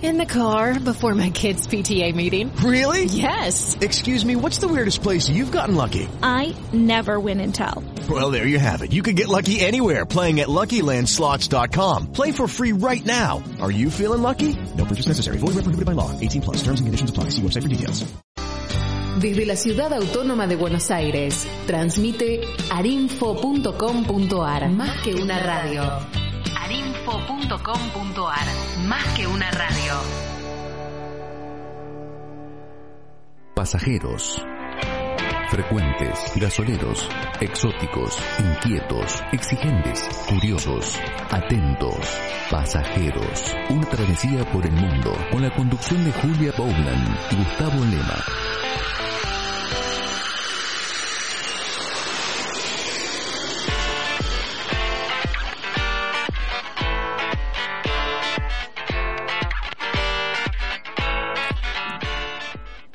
In the car before my kids' PTA meeting. Really? Yes. Excuse me, what's the weirdest place you've gotten lucky? I never win and tell. Well, there you have it. You can get lucky anywhere playing at LuckyLandSlots.com. Play for free right now. Are you feeling lucky? No purchase necessary. Void where prohibited by law. 18 plus. Terms and conditions apply. See website for details. Desde la ciudad autónoma de Buenos Aires, transmite arinfo.com.ar. Más que una radio. Más que una radio. Pasajeros. Frecuentes, gasoleros, exóticos, inquietos, exigentes, curiosos, atentos, pasajeros. Una travesía por el mundo. Con la conducción de Julia Bowland y Gustavo Lema.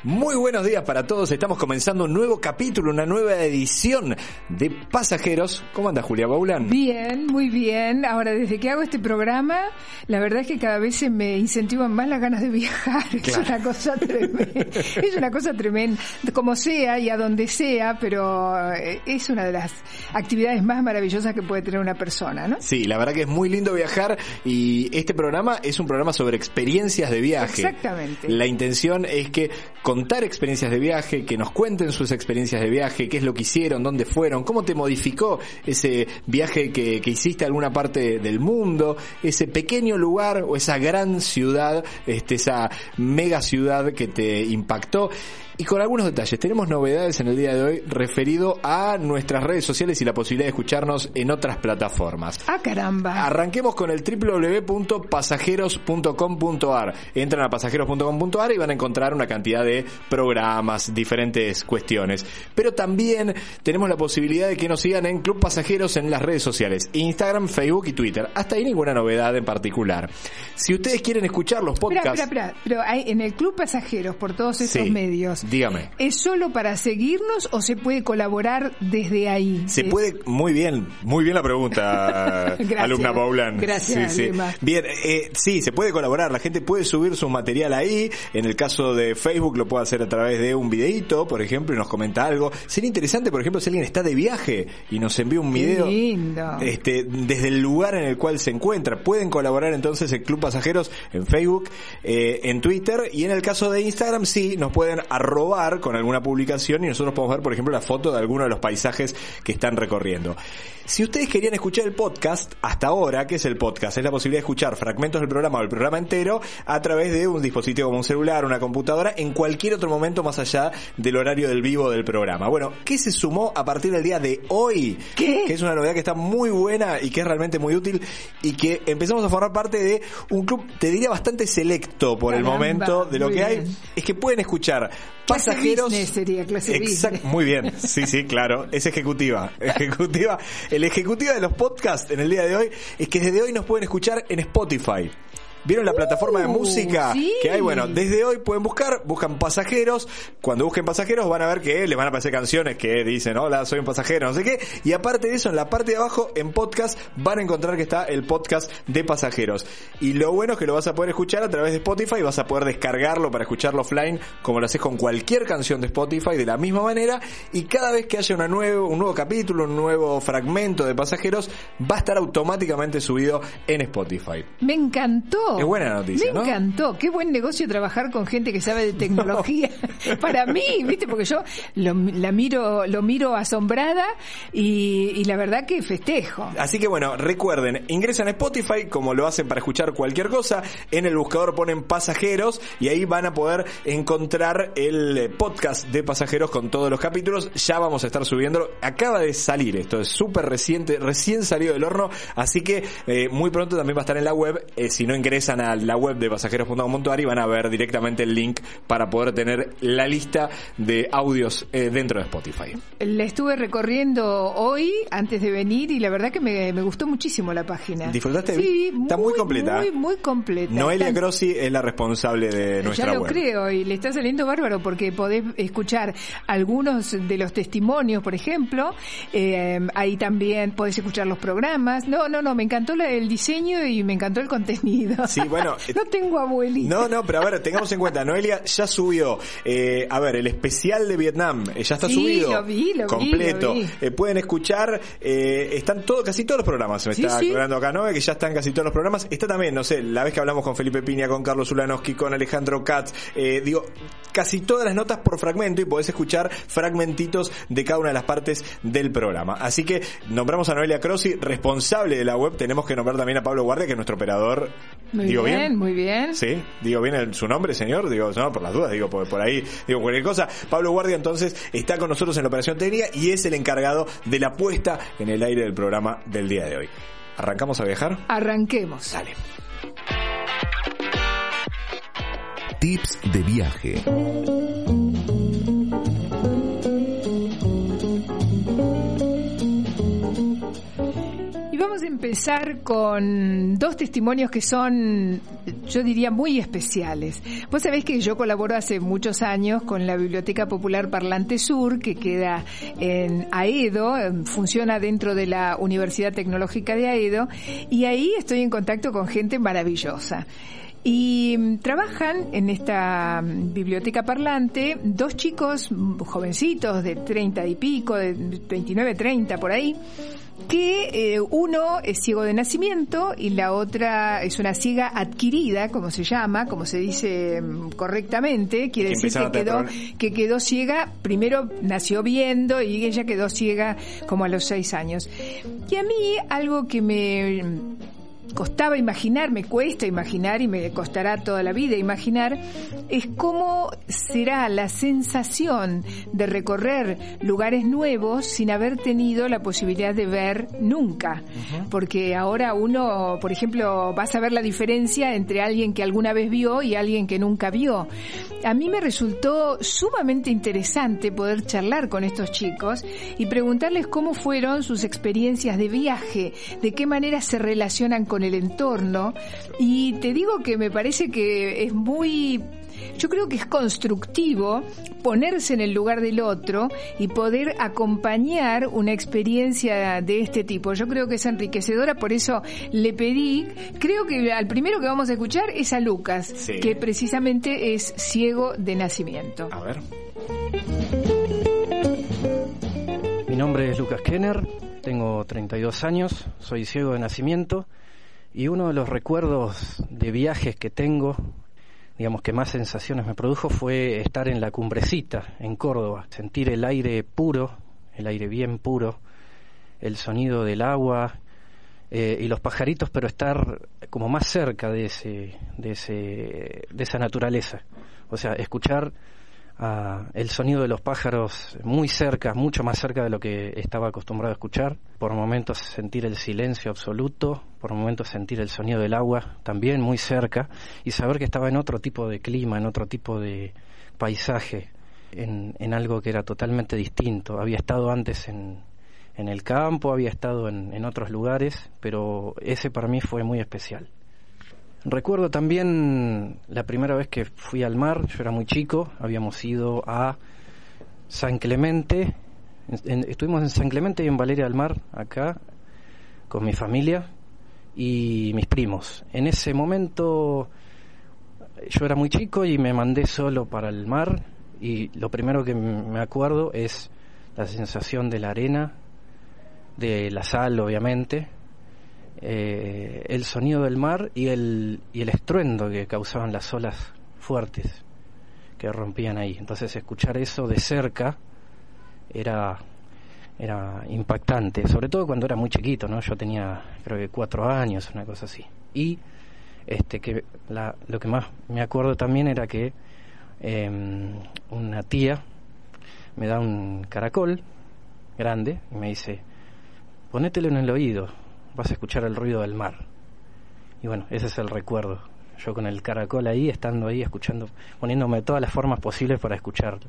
Muy buenos días para todos. Estamos comenzando un nuevo capítulo, una nueva edición de Pasajeros. ¿Cómo anda Julia Baulan? Bien, muy bien. Ahora, desde que hago este programa, la verdad es que cada vez se me incentivan más las ganas de viajar. Es una cosa tremenda. es una cosa tremenda. Como sea y a donde sea, pero eh, es una de las actividades más maravillosas que puede tener una persona, ¿no? Sí, la verdad que es muy lindo viajar y este programa es un programa sobre experiencias de viaje. Exactamente. La intención es que contar experiencias de viaje, que nos cuenten sus experiencias de viaje, qué es lo que hicieron, dónde fueron, cómo te modificó ese viaje que, que hiciste a alguna parte del mundo, ese pequeño lugar o esa gran ciudad, este, esa mega ciudad que te impactó. Y con algunos detalles, tenemos novedades en el día de hoy referido a nuestras redes sociales y la posibilidad de escucharnos en otras plataformas. Ah, caramba. Arranquemos con el www.pasajeros.com.ar. Entran a pasajeros.com.ar y van a encontrar una cantidad de programas, diferentes cuestiones. Pero también tenemos la posibilidad de que nos sigan en Club Pasajeros en las redes sociales, Instagram, Facebook y Twitter. Hasta ahí ninguna novedad en particular. Si ustedes quieren escuchar los podcasts... Espera, espera, pero hay, en el Club Pasajeros, por todos estos Sí. medios, Dígame. ¿es solo para seguirnos o se puede colaborar desde ahí? Se puede, muy bien, muy bien la pregunta, Gracias. alumna Paulan. Gracias, Sí. Bien, eh, sí, se puede colaborar, la gente puede subir su material ahí, en el caso de Facebook lo puede hacer a través de un videíto, por ejemplo, y nos comenta algo. Sería interesante, por ejemplo, si alguien está de viaje y nos envía un Qué video lindo. este, desde el lugar en el cual se encuentra. Pueden colaborar entonces en Club Pasajeros en Facebook, eh, en Twitter y en el caso de Instagram sí, nos pueden arrobar con alguna publicación y nosotros podemos ver, por ejemplo, la foto de alguno de los paisajes que están recorriendo. Si ustedes querían escuchar el podcast, hasta ahora, ¿qué es el podcast? Es la posibilidad de escuchar fragmentos del programa o el programa entero a través de un dispositivo como un celular, una computadora, en cualquier otro momento más allá del horario del vivo del programa. Bueno, ¿qué se sumó a partir del día de hoy? ¿Qué? Que es una novedad que está muy buena y que es realmente muy útil y que empezamos a formar parte de un club, te diría bastante selecto por el momento de lo que hay. Es que pueden escuchar Clase pasajeros. business sería, clase business. Muy bien, sí, sí, claro, es ejecutiva. Ejecutiva. El ejecutiva de los podcasts en el día de hoy es que desde hoy nos pueden escuchar en Spotify. ¿Vieron la plataforma de Uh, música sí. que hay? Bueno, desde hoy pueden buscar, buscan pasajeros. Cuando busquen pasajeros van a ver que les van a aparecer canciones que dicen, hola, soy un pasajero, no sé qué. Y aparte de eso, en la parte de abajo, en podcast, van a encontrar que está el podcast de pasajeros. Y lo bueno es que lo vas a poder escuchar a través de Spotify, vas a poder descargarlo para escucharlo offline, como lo haces con cualquier canción de Spotify, de la misma manera. Y cada vez que haya una nuevo, un nuevo capítulo, un nuevo fragmento de pasajeros, va a estar automáticamente subido en Spotify. Me encantó. Qué buena noticia, Me ¿no? encantó. Qué buen negocio trabajar con gente que sabe de tecnología. Para mí, ¿viste? Porque yo lo, la miro, lo miro asombrada y, y la verdad que festejo. Así que bueno, recuerden, ingresan a Spotify como lo hacen para escuchar cualquier cosa, en el buscador ponen pasajeros y ahí van a poder encontrar el eh, podcast de pasajeros con todos los capítulos. Ya vamos a estar subiéndolo. Acaba de salir, esto es súper reciente, recién salido del horno, así que eh, muy pronto también va a estar en la web. Eh, si no ingresan ingresan a la web de pasajeros.com.ar y van a ver directamente el link para poder tener la lista de audios eh, dentro de Spotify. La estuve recorriendo hoy antes de venir y la verdad que me, me gustó muchísimo la página. ¿Disfrutaste? Sí, Está muy completa. Muy, muy completa. Noelia Está- Grossi es la responsable de nuestra ya lo web. creo y le está saliendo bárbaro porque podés escuchar algunos de los testimonios, por ejemplo. Eh, ahí también podés escuchar los programas. No, no, no, me encantó el diseño y me encantó el contenido. Sí, bueno, no tengo abuelita. No, no, pero a ver, tengamos en cuenta, Noelia ya subió, eh, a ver, el especial de Vietnam, eh, ya está Sí, subido. lo vi, lo vi, completo. lo vi. Eh, pueden escuchar, eh, están todo, casi todos los programas, se me Sí, está aclarando acá, ¿no? Que ya están casi todos los programas. Está también, no sé, la vez que hablamos con Felipe Piña, con Carlos Ulanowski, con Alejandro Katz, eh, digo, casi todas las notas por fragmento y podés escuchar fragmentitos de cada una de las partes del programa. Así que nombramos a Noelia Crossi, responsable de la web, tenemos que nombrar también a Pablo Guardia, que es nuestro operador. Muy ¿Digo bien, bien? muy bien. Sí, digo bien el- su nombre, señor. Digo, no, por las dudas, digo, por, por ahí, digo, cualquier cosa. Pablo Guardia, entonces, está con nosotros en la operación técnica y es el encargado de la puesta en el aire del programa del día de hoy. ¿Arrancamos a viajar? Arranquemos. Dale. Tips de viaje. Empezar con dos testimonios que son, yo diría, muy especiales. Vos sabés que yo colaboro hace muchos años con la Biblioteca Popular Parlante Sur, que queda en Aedo, eh, funciona dentro de la Universidad Tecnológica de Aedo, y ahí estoy en contacto con gente maravillosa. Y mm, trabajan en esta mm, biblioteca parlante dos chicos mm, jovencitos de 30 y pico, de 29, 30 por ahí, que eh, uno es ciego de nacimiento y la otra es una ciega adquirida, como se llama, como se dice correctamente, quiere Que decir que quedó, que quedó ciega, primero nació viendo y ella quedó ciega como a los seis años. Y a mí algo que me costaba imaginar, me cuesta imaginar y me costará toda la vida imaginar, es cómo será la sensación de recorrer lugares nuevos sin haber tenido la posibilidad de ver nunca. Porque ahora uno, por ejemplo, vas a ver la diferencia entre alguien que alguna vez vio y alguien que nunca vio. A mí me resultó sumamente interesante poder charlar con estos chicos y preguntarles cómo fueron sus experiencias de viaje, de qué manera se relacionan con el entorno. Y te digo que me parece que es muy yo creo que es constructivo ponerse en el lugar del otro y poder acompañar una experiencia de este tipo. Yo creo que es enriquecedora, por eso le pedí, creo que al primero que vamos a escuchar es a Lucas, Sí. que precisamente es ciego de nacimiento. A ver. Mi nombre es Lucas Kenner, tengo 32 años, soy ciego de nacimiento y uno de los recuerdos de viajes que tengo, digamos que más sensaciones me produjo, fue estar en la cumbrecita, en Córdoba, sentir el aire puro, el aire bien puro, el sonido del agua eh, y los pajaritos, pero estar como más cerca de, ese, de, ese, de esa naturaleza. O sea, escuchar el sonido de los pájaros muy cerca, mucho más cerca de lo que estaba acostumbrado a escuchar. Por momentos sentir el silencio absoluto, por momentos sentir el sonido del agua también muy cerca y saber que estaba en otro tipo de clima, en otro tipo de paisaje, en, en algo que era totalmente distinto. Había estado antes en, en el campo, había estado en, en otros lugares, pero ese para mí fue muy especial. Recuerdo también la primera vez que fui al mar, yo era muy chico, habíamos ido a San Clemente, en- estuvimos en San Clemente y en Valeria del Mar, acá, con mi familia y mis primos. En ese momento yo era muy chico y me mandé solo para el mar y lo primero que me acuerdo es la sensación de la arena, de la sal obviamente, eh, el sonido del mar y el, y el estruendo que causaban las olas fuertes que rompían ahí. Entonces escuchar eso de cerca era, era impactante, sobre todo cuando era muy chiquito, ¿no? Yo tenía creo que cuatro años, una cosa así. Y este que la, lo que más me acuerdo también era que em, una tía me da un caracol grande y me dice, ponételo en el oído, vas a escuchar el ruido del mar. Y bueno, ese es el recuerdo yo con el caracol ahí, estando ahí, escuchando, poniéndome todas las formas posibles para escuchar.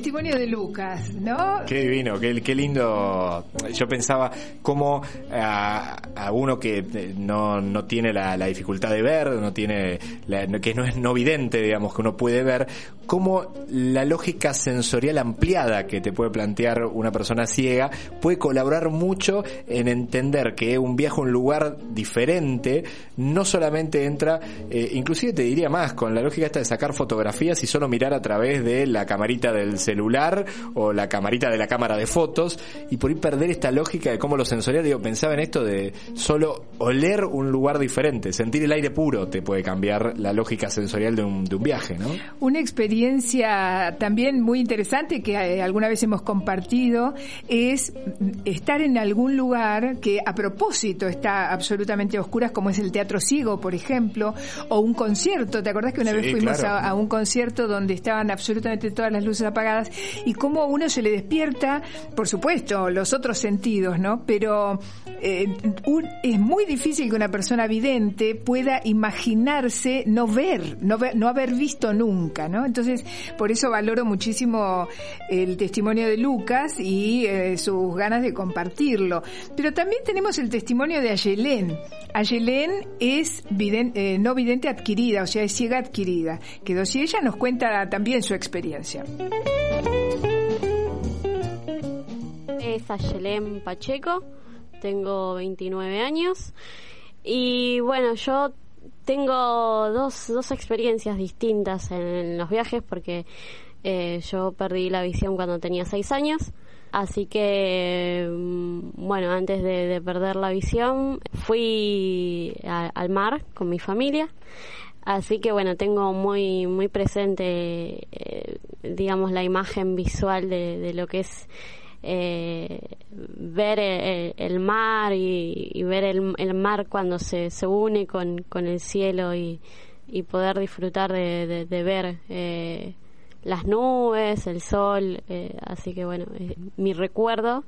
Testimonio de Lucas, ¿no? Qué divino, qué, lindo. Yo pensaba cómo a, uno que eh, no, no tiene la, dificultad de ver, no tiene que no es no vidente, digamos, que uno puede ver, cómo la lógica sensorial ampliada que te puede plantear una persona ciega puede colaborar mucho en entender que un viaje a un lugar diferente no solamente entra, eh, inclusive te diría más, con la lógica esta de sacar fotografías y solo mirar a través de la camarita del celular o la camarita de la cámara de fotos y por ahí perder esta lógica de cómo lo sensorial, digo, pensaba en esto de solo oler un lugar diferente, sentir el aire puro te puede cambiar la lógica sensorial de un, de un viaje, ¿no? Una experiencia también muy interesante que eh, alguna vez hemos compartido es estar en algún lugar que a propósito está absolutamente a oscuras, como es el Teatro Ciego, por ejemplo, o un concierto. ¿Te acordás que una Sí, vez fuimos claro. a, a un concierto donde estaban absolutamente todas las luces apagadas y cómo a uno se le despierta, por supuesto, los otros sentidos, ¿no? Pero eh, es muy difícil que una persona vidente pueda imaginarse no ver, no haber visto nunca, ¿no? Entonces, por eso valoro muchísimo el testimonio de Lucas y eh, sus ganas de compartirlo. Pero también tenemos el testimonio de Ayelén. Ayelén es eh, no vidente adquirida, o sea, es ciega adquirida. Que si ella nos cuenta también su experiencia. Es Ayelén Pacheco, tengo 29 años y bueno, yo tengo dos, dos experiencias distintas en los viajes porque eh, yo perdí la visión cuando tenía 6 años, así que mm, bueno, antes de, de perder la visión fui al mar con mi familia. Así que bueno, tengo muy muy presente, eh, digamos, la imagen visual de, de lo que es eh, ver el, el mar y, ver el, el mar cuando se, se une con, con el cielo y, y poder disfrutar de, de- ver eh, las nubes, el sol, eh, así que bueno, mi recuerdo.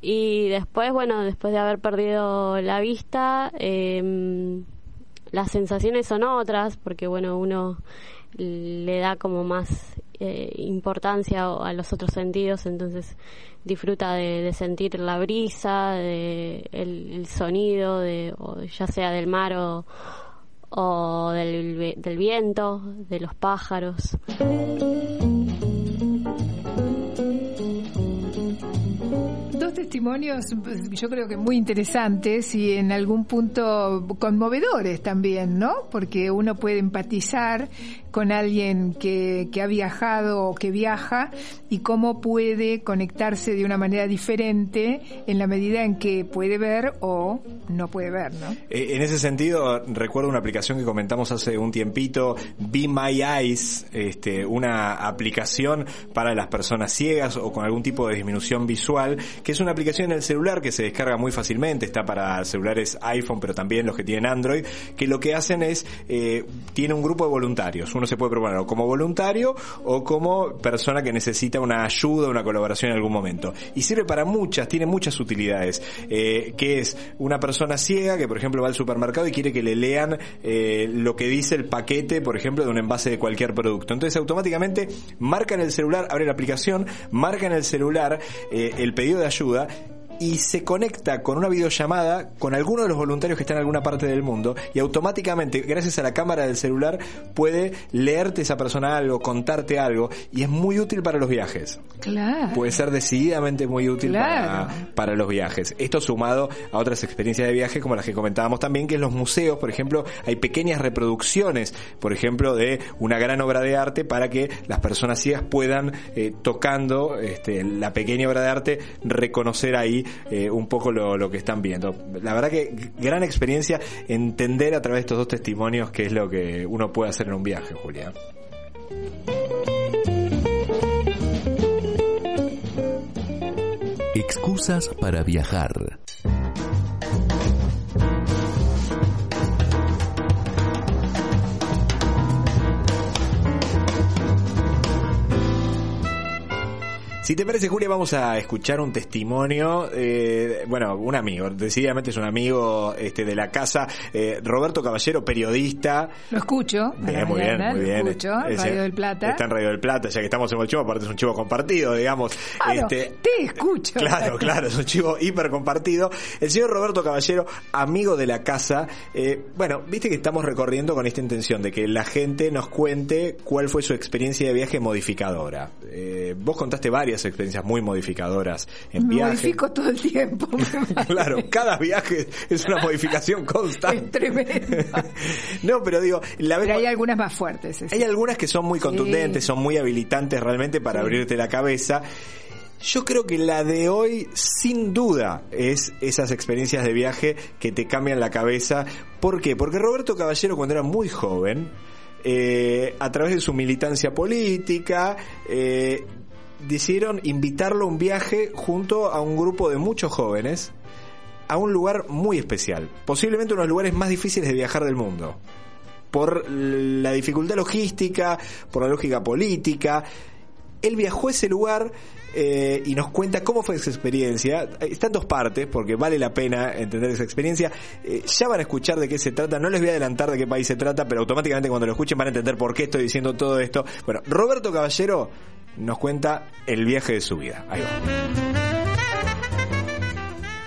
Y después, bueno, después de haber perdido la vista, eh, las sensaciones son otras, porque bueno, uno le da como más eh, importancia a los otros sentidos, entonces disfruta de, de sentir la brisa, de el, sonido, de, o ya sea del mar o, del viento, de los pájaros. Testimonios, pues, yo creo que muy interesantes y en algún punto conmovedores también, ¿no? Porque uno puede empatizar con alguien que, ha viajado o que viaja y cómo puede conectarse de una manera diferente en la medida en que puede ver o no puede ver, ¿no? Eh, En ese sentido, recuerdo una aplicación que comentamos hace un tiempito, Be My Eyes, este, una aplicación para las personas ciegas o con algún tipo de disminución visual, que es una aplicación en el celular que se descarga muy fácilmente, está para celulares iPhone, pero también los que tienen Android, que lo que hacen es, eh, tiene un grupo de voluntarios. Uno se puede proponer como voluntario o como persona que necesita una ayuda, una colaboración en algún momento. Y sirve para muchas, tiene muchas utilidades, eh, que es una persona ciega que, por ejemplo, va al supermercado y quiere que le lean eh, lo que dice el paquete, por ejemplo, de un envase de cualquier producto. Entonces, automáticamente marca en el celular, abre la aplicación, marca en el celular eh, el pedido de ayuda cultura y se conecta con una videollamada con alguno de los voluntarios que están en alguna parte del mundo y automáticamente, gracias a la cámara del celular, puede leerte esa persona algo, contarte algo y es muy útil para los viajes. Claro. Puede ser decididamente muy útil Claro. para, para los viajes. Esto sumado a otras experiencias de viaje como las que comentábamos también, que en los museos, por ejemplo, hay pequeñas reproducciones, por ejemplo, de una gran obra de arte para que las personas ciegas puedan, eh, tocando este, la pequeña obra de arte, reconocer ahí eh, un poco lo, lo que están viendo. La verdad que gran experiencia entender a través de estos dos testimonios qué es lo que uno puede hacer en un viaje, Julia. Excusas para viajar. Si te parece, Julia, vamos a escuchar un testimonio, eh, bueno, un amigo, decididamente es un amigo este, de la casa, eh, Roberto Caballero, periodista. Lo escucho. Bien, muy bien, muy bien. Lo escucho, Es- Radio del Plata. Está en Radio del Plata, ya que estamos en el chivo, aparte es un chivo compartido, digamos. Claro, Este, te escucho. Claro, claro, es un chivo hiper compartido. El señor Roberto Caballero, amigo de la casa, eh, bueno, viste que estamos recorriendo con esta intención de que la gente nos cuente cuál fue su experiencia de viaje modificadora. Vos contaste varias experiencias muy modificadoras en Me viaje. modifico todo el tiempo. Claro, cada viaje es una modificación constante. Es tremendo. No, pero digo, la Pero hay algunas más fuertes. es hay algunas que son muy contundentes, son muy habilitantes realmente para Sí. abrirte la cabeza. Yo creo que la de hoy, sin duda, es esas experiencias de viaje que te cambian la cabeza. ¿Por qué? Porque Roberto Caballero, cuando era muy joven, eh, a través de su militancia política, eh, decidieron invitarlo a un viaje junto a un grupo de muchos jóvenes a un lugar muy especial, posiblemente uno de los lugares más difíciles de viajar del mundo por la dificultad logística, por la lógica política. Él viajó a ese lugar eh, y nos cuenta cómo fue esa experiencia. Está en dos partes, porque vale la pena entender esa experiencia. Eh, ya van a escuchar de qué se trata. No les voy a adelantar de qué país se trata, pero automáticamente cuando lo escuchen van a entender por qué estoy diciendo todo esto. Bueno, Roberto Caballero nos cuenta el viaje de su vida. Ahí va.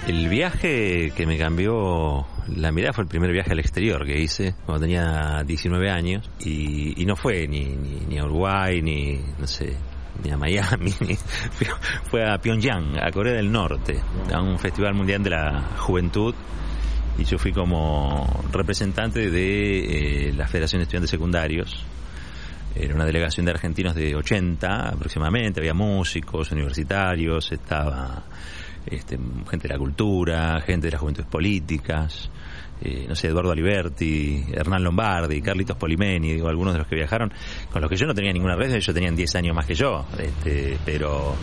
El viaje que me cambió la mirada fue el primer viaje al exterior que hice cuando tenía 19 años y, no fue ni, ni, a Uruguay ni no sé ni a Miami ni, fue- fue a Pyongyang a Corea del Norte a un festival mundial de la juventud y yo fui como representante de eh, la Federación de Estudiantes Secundarios era una delegación de argentinos de 80 aproximadamente, había músicos, universitarios, estaba este, gente de la cultura, gente de las juventudes políticas, eh, no sé, Eduardo Aliberti, Hernán Lombardi, Carlitos Polimeni, digo, algunos de los que viajaron, con los que yo no tenía ninguna red, ellos tenían 10 años más que yo, este, pero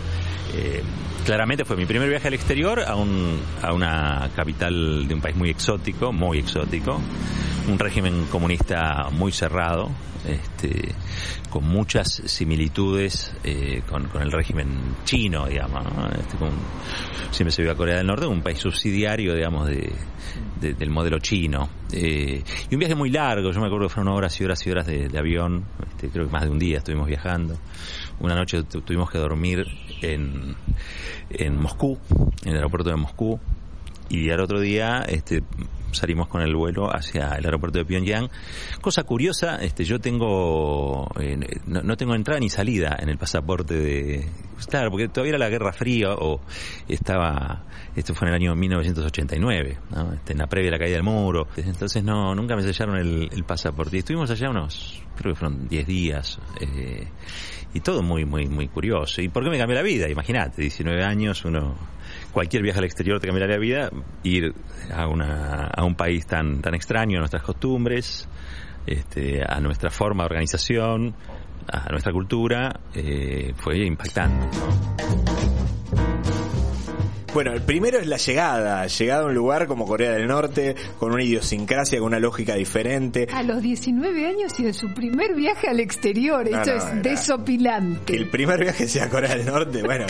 eh, claramente fue mi primer viaje al exterior a, un, a una capital de un país muy exótico, muy exótico, un régimen comunista muy cerrado, este, con muchas similitudes eh, con, el régimen chino, digamos. ¿no? Este, siempre se vio a Corea del Norte un país subsidiario, digamos, de, de- del modelo chino. Eh, y un viaje muy largo, yo me acuerdo que fueron horas y horas y horas de, avión, este, creo que más de un día estuvimos viajando. Una noche tu- tuvimos que dormir en, en Moscú, en el aeropuerto de Moscú, y al otro día este, salimos con el vuelo hacia el aeropuerto de Pyongyang. Cosa curiosa, este, yo tengo eh, no, no tengo entrada ni salida en el pasaporte de claro, porque todavía era la Guerra Fría o estaba esto fue en el año 1989, ¿no? Este, en la previa de la caída del muro. Entonces no nunca me sellaron el, el pasaporte y estuvimos allá unos creo que fueron 10 días. eh, y todo muy, muy, muy curioso. ¿Y por qué me cambió la vida? Imagínate, 19 años, uno, cualquier viaje al exterior te cambiaría la vida, ir a, una, a un país tan, tan extraño, a nuestras costumbres, este, a nuestra forma de organización, a nuestra cultura, eh, fue impactante. Bueno, el primero es la llegada, llegada a un lugar como Corea del Norte, con una idiosincrasia, con una lógica diferente. A los 19 años y en su primer viaje al exterior. No, Esto no, es desopilante. Que el primer viaje sea a Corea del Norte, bueno,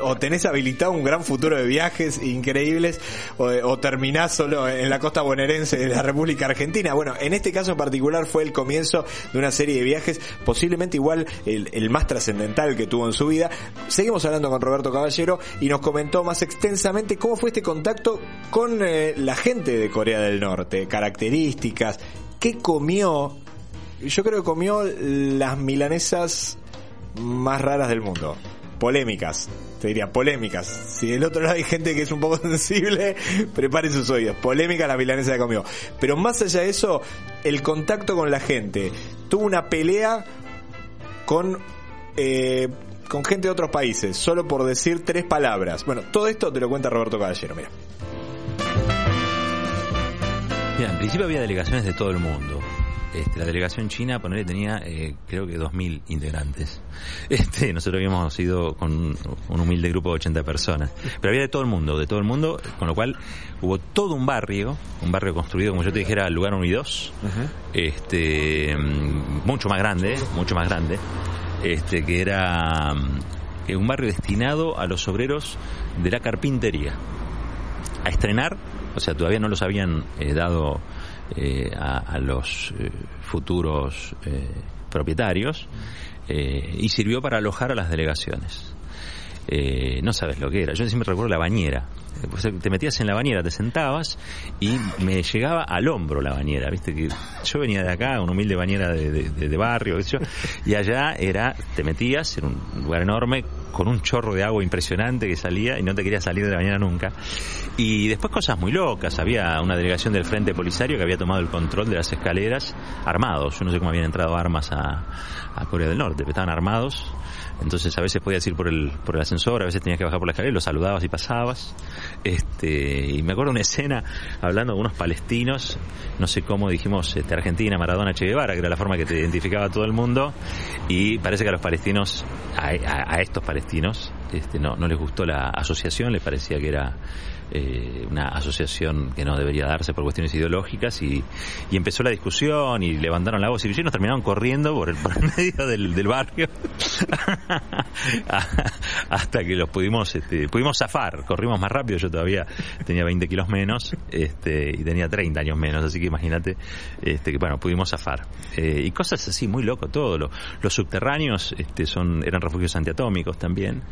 o tenés habilitado un gran futuro de viajes increíbles, o, o terminás solo en la costa bonaerense de la República Argentina. Bueno, en este caso en particular fue el comienzo de una serie de viajes, posiblemente igual el, el más trascendental que tuvo en su vida. Seguimos hablando con Roberto Caballero y nos comentó más extensamente cómo fue este contacto con eh, la gente de Corea del Norte, características, qué comió. Yo creo que comió las milanesas más raras del mundo. Polémicas, te diría, polémicas. Si del otro lado hay gente que es un poco sensible, prepare sus oídos. Polémica la milanesa que comió. Pero más allá de eso, el contacto con la gente. Tuvo una pelea con, eh, con gente de otros países, solo por decir tres palabras. Bueno, todo esto te lo cuenta Roberto Caballero, mira. Mira, en principio había delegaciones de todo el mundo. Este, la delegación china, ponerle, tenía eh, creo que 2.000 integrantes. Este, nosotros habíamos ido con un, un humilde grupo de 80 personas. Pero había de todo el mundo, de todo el mundo, con lo cual hubo todo un barrio, un barrio construido, como yo te dijera, lugar 1 y 2, este, mm, mucho más grande, mucho más grande, este, que era, mm, un barrio destinado a los obreros de la carpintería. A estrenar, o sea, todavía no los habían eh, dado eh, a, a, los eh, futuros eh, propietarios eh, y sirvió para alojar a las delegaciones. Eh, no sabes lo que era. Yo siempre recuerdo la bañera. Eh, pues, te metías en la bañera, te sentabas y me llegaba al hombro la bañera. Viste que yo venía de acá, una humilde bañera de, de, barrio, y allá era, te metías en un lugar enorme con un chorro de agua impresionante que salía y no te querías salir de la bañera nunca. Y después cosas muy locas. Había una delegación del Frente Polisario que había tomado el control de las escaleras armados. Yo no sé cómo habían entrado armas a, a Corea del Norte, pero estaban armados. Entonces a veces podías ir por el, por el ascensor, a veces tenías que bajar por la escalera y los saludabas y pasabas. Este, y me acuerdo una escena hablando con unos palestinos, no sé cómo dijimos este, Argentina, Maradona, Che Guevara, que era la forma que te identificaba todo el mundo. Y parece que a los palestinos, a, a estos palestinos, este, no, no les gustó la asociación, les parecía que era eh, una asociación que no debería darse por cuestiones ideológicas y, empezó la discusión y levantaron la voz y nos terminaron corriendo por el, por el medio del, del barrio hasta que los pudimos este, pudimos zafar, corrimos más rápido, yo todavía tenía 20 kilos menos este, y tenía 30 años menos, así que imagínate este, que bueno, pudimos zafar. Eh, y cosas así, muy loco todo. Lo, los subterráneos este, son eran refugios antiatómicos también,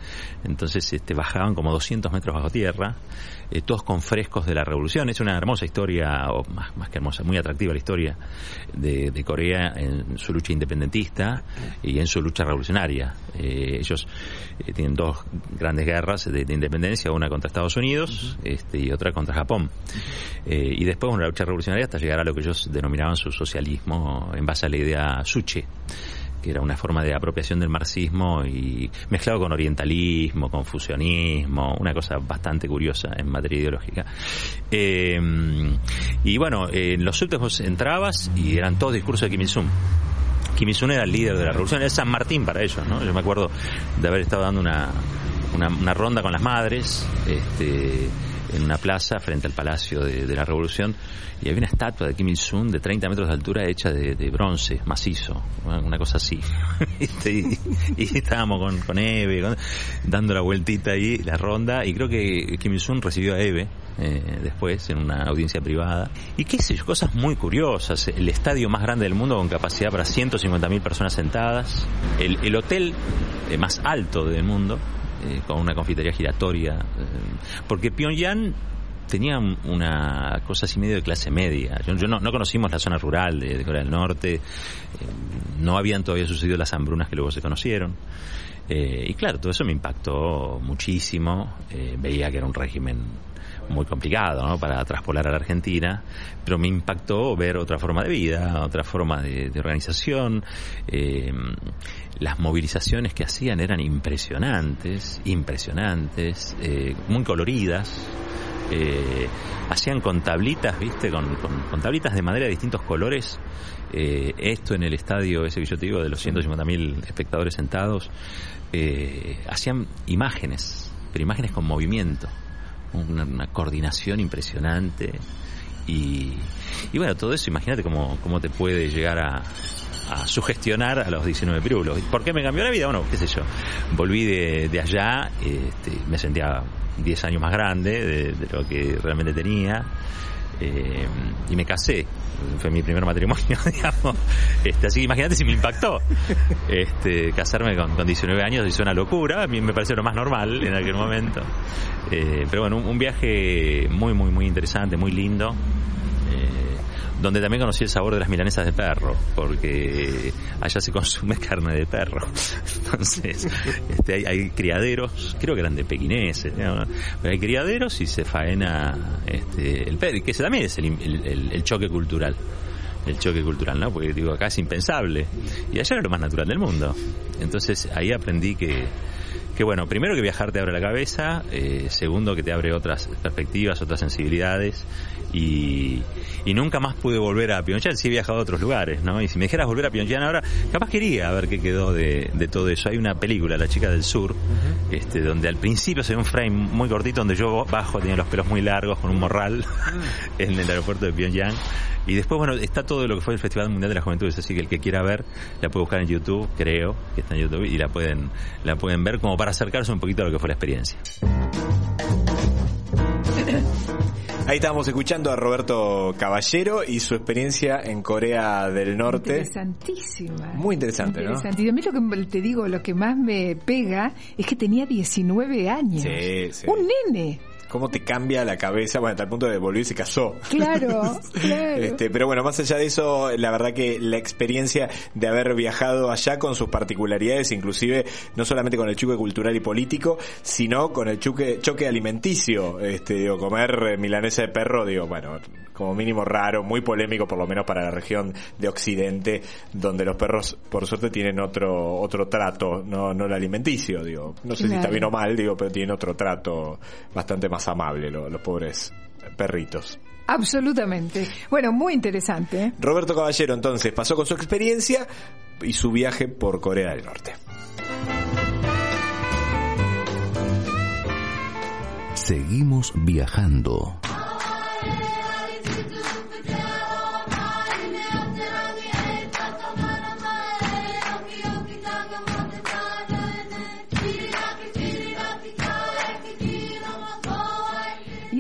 entonces este, bajaban como 200 metros bajo tierra eh, todos con frescos de la revolución. Es una hermosa historia, o más, más que hermosa, muy atractiva la historia de, de, Corea en su lucha independentista y en su lucha revolucionaria. Eh, ellos eh, tienen dos grandes guerras de, de, independencia, una contra Estados Unidos uh -huh. este, y otra contra Japón. Y después una lucha revolucionaria hasta llegar a lo que ellos denominaban su socialismo en base a la idea Suche que era una forma de apropiación del marxismo y mezclado con orientalismo, con fusionismo, una cosa bastante curiosa en materia ideológica. Eh, y bueno, en los últimos entrabas y eran todos discursos de Kim Il-sung. Kim Il-sung era el líder de la revolución, era San Martín para ellos, ¿no? Yo me acuerdo de haber estado dando una, una, una ronda con las madres, este en una plaza frente al Palacio de, la Revolución y había una estatua de Kim Il-sung de 30 metros de altura hecha de, bronce, macizo, una cosa así. y, y, estábamos con, con Eve, con, dando la vueltita ahí, la ronda, y creo que Kim Il-sung recibió a Eve eh, después en una audiencia privada. Y qué sé yo, cosas muy curiosas. El estadio más grande del mundo con capacidad para 150.000 personas sentadas. El, el hotel eh, más alto del mundo eh, con una confitería giratoria. Eh, porque Pyongyang tenía una cosa así medio de clase media. Yo, no, no, conocimos la zona rural de, Corea del Norte, eh, no habían todavía sucedido las hambrunas que luego se conocieron. Eh, y claro, todo eso me impactó muchísimo. Veía que era un régimen muy complicado ¿no? para traspolar a la Argentina, pero me impactó ver otra forma de vida, otra forma de, organización. Eh, las movilizaciones que hacían eran impresionantes, impresionantes, eh, muy coloridas. Eh, hacían con tablitas, viste, con, con, con, tablitas de madera de distintos colores. Esto en el estadio ese que yo te digo de los 150.000 espectadores sentados, hacían imágenes, pero imágenes con movimiento, una, una coordinación impresionante. Y, y, bueno, todo eso, imagínate cómo, cómo te puede llegar a, a sugestionar a los 19 pirulos. ¿Por qué me cambió la vida? Bueno, qué sé yo. Volví de, de allá, este, me sentía 10 años más grande de, de lo que realmente tenía. Eh, y me casé. Fue mi primer matrimonio, digamos. Este, así que imagínate si me impactó. Este, casarme con, con 19 años hizo una locura. A mí me pareció lo más normal en aquel momento. Eh, pero bueno, un, un, viaje muy, muy, muy interesante, muy lindo. Donde también conocí el sabor de las milanesas de perro, porque allá se consume carne de perro. Entonces, este, hay, hay, criaderos, creo que eran de pequineses, pero hay criaderos y se faena este, el perro, que ese también es el, el, el choque cultural el choque cultural, ¿no? Porque digo, acá es impensable. Y allá era lo más natural del mundo. Entonces ahí aprendí que, que bueno, primero que viajar te abre la cabeza, eh, segundo que te abre otras perspectivas, otras sensibilidades y, y nunca más pude volver a Pyongyang, sí he viajado a otros lugares, ¿no? Y si me dijeras volver a Pyongyang ahora, capaz quería ver qué quedó de, de todo eso. Hay una película, La chica del sur, uh -huh. este, donde al principio se ve un frame muy cortito donde yo bajo, tenía los pelos muy largos con un morral uh -huh. en el aeropuerto de Pyongyang y después, bueno, está todo lo que fue el Festival Mundial de la Juventud, así que el que quiera ver, la puede buscar en YouTube, creo que está en YouTube, y la pueden, la pueden ver como para acercarse un poquito a lo que fue la experiencia. Ahí estábamos escuchando a Roberto Caballero y su experiencia en Corea del Norte. Interesantísima. Muy interesante, Interesante. Y a mí lo que te digo, lo que más me pega es que tenía 19 años. Sí, sí. Un nene. Cómo te cambia la cabeza, bueno, hasta el punto de volver y se casó. Claro, claro. Este, pero bueno, más allá de eso, la verdad que la experiencia de haber viajado allá con sus particularidades, inclusive no solamente con el choque cultural y político, sino con el choque, choque alimenticio, este, digo, comer milanesa de perro, digo, bueno, como mínimo raro, muy polémico por lo menos para la región de Occidente, donde los perros, por suerte, tienen otro, otro trato, no, no el alimenticio, digo, no sé si está bien o mal, digo, pero tienen otro trato bastante más amable lo- los pobres perritos. Absolutamente. Bueno, muy interesante. ¿eh? Roberto Caballero entonces pasó con su experiencia y su viaje por Corea del Norte. Seguimos viajando.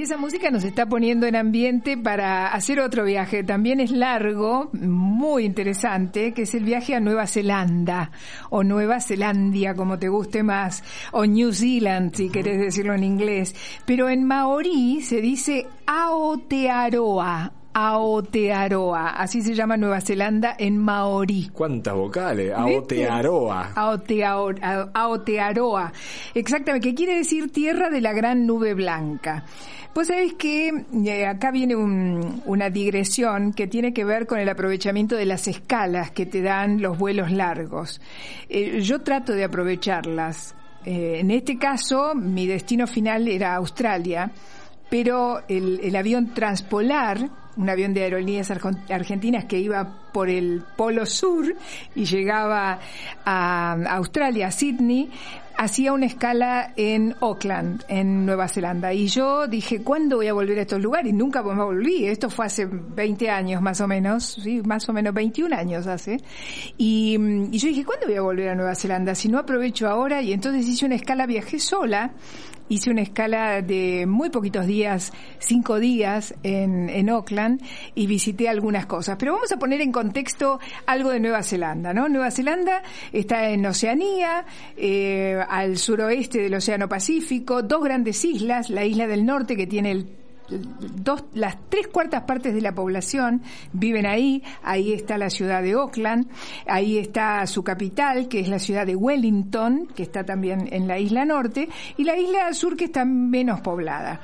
Esa música nos está poniendo en ambiente para hacer otro viaje. También es largo, muy interesante, que es el viaje a Nueva Zelanda, o Nueva Zelandia, como te guste más, o New Zealand, si querés decirlo en inglés. Pero en maorí se dice Aotearoa. Aotearoa, así se llama Nueva Zelanda en maorí. ¿Cuántas vocales? Aotearoa. Aoteao- a- Aotearoa. Exactamente, que quiere decir tierra de la gran nube blanca. Pues sabés que eh, acá viene un- una digresión que tiene que ver con el aprovechamiento de las escalas que te dan los vuelos largos. Eh, yo trato de aprovecharlas. Eh, en este caso, mi destino final era Australia, pero el, el avión transpolar, un avión de aerolíneas argentinas que iba por el polo sur y llegaba a Australia, a Sydney, hacía una escala en Auckland, en Nueva Zelanda. Y yo dije, ¿cuándo voy a volver a estos lugares? Y nunca más volví. Esto fue hace 20 años más o menos, sí, más o menos 21 años hace. Y, y yo dije, ¿cuándo voy a volver a Nueva Zelanda? Si no aprovecho ahora. Y entonces hice una escala, viajé sola hice una escala de muy poquitos días, cinco días en, en Auckland y visité algunas cosas. Pero vamos a poner en contexto algo de Nueva Zelanda, ¿no? Nueva Zelanda está en Oceanía, eh, al suroeste del Océano Pacífico, dos grandes islas, la isla del norte que tiene el dos, las tres cuartas partes de la población viven ahí, ahí está la ciudad de Auckland, ahí está su capital, que es la ciudad de Wellington, que está también en la isla norte, y la isla sur que está menos poblada.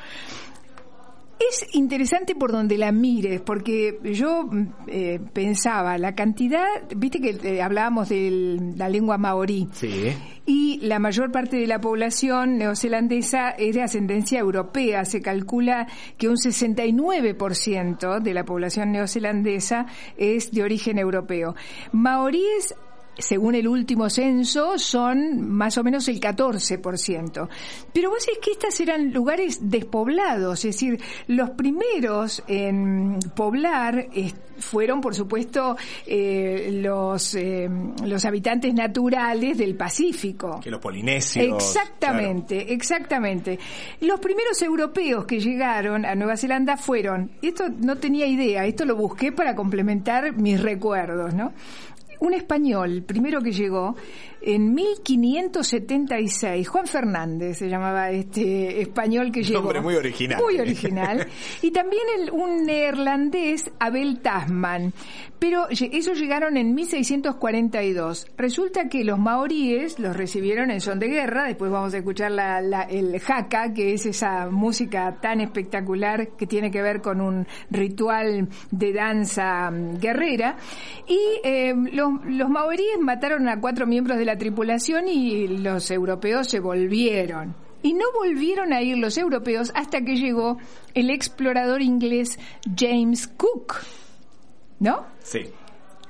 Es interesante por donde la mires, porque yo mm, eh, pensaba, la cantidad, viste que eh, hablábamos de la lengua maorí, Sí. y la mayor parte de la población neozelandesa es de ascendencia europea. Se calcula que un 69% de la población neozelandesa es de origen europeo. Maoríes según el último censo, son más o menos el 14%. Pero vos sabés que estos eran lugares despoblados, es decir, los primeros en poblar eh, fueron, por supuesto, eh, los, eh, los habitantes naturales del Pacífico. Que los polinesios. Exactamente, exactamente. Los primeros europeos que llegaron a Nueva Zelanda fueron, esto no tenía idea, esto lo busqué para complementar mis recuerdos, ¿no? Un español, primero que llegó, en 1576, Juan Fernández se llamaba este español que llegó. Nombre muy original. Muy original. Y también el- un neerlandés, Abel Tasman. Pero ellos llegaron en 1642. Resulta que los maoríes los recibieron en son de guerra. Después vamos a escuchar la- la- el haka, que es esa música tan espectacular que tiene que ver con un ritual de danza mm, guerrera. Y eh, los, los maoríes mataron a cuatro miembros de la tripulación y los europeos se volvieron. Y no volvieron a ir los europeos hasta que llegó el explorador inglés James Cook. ¿No? Sí.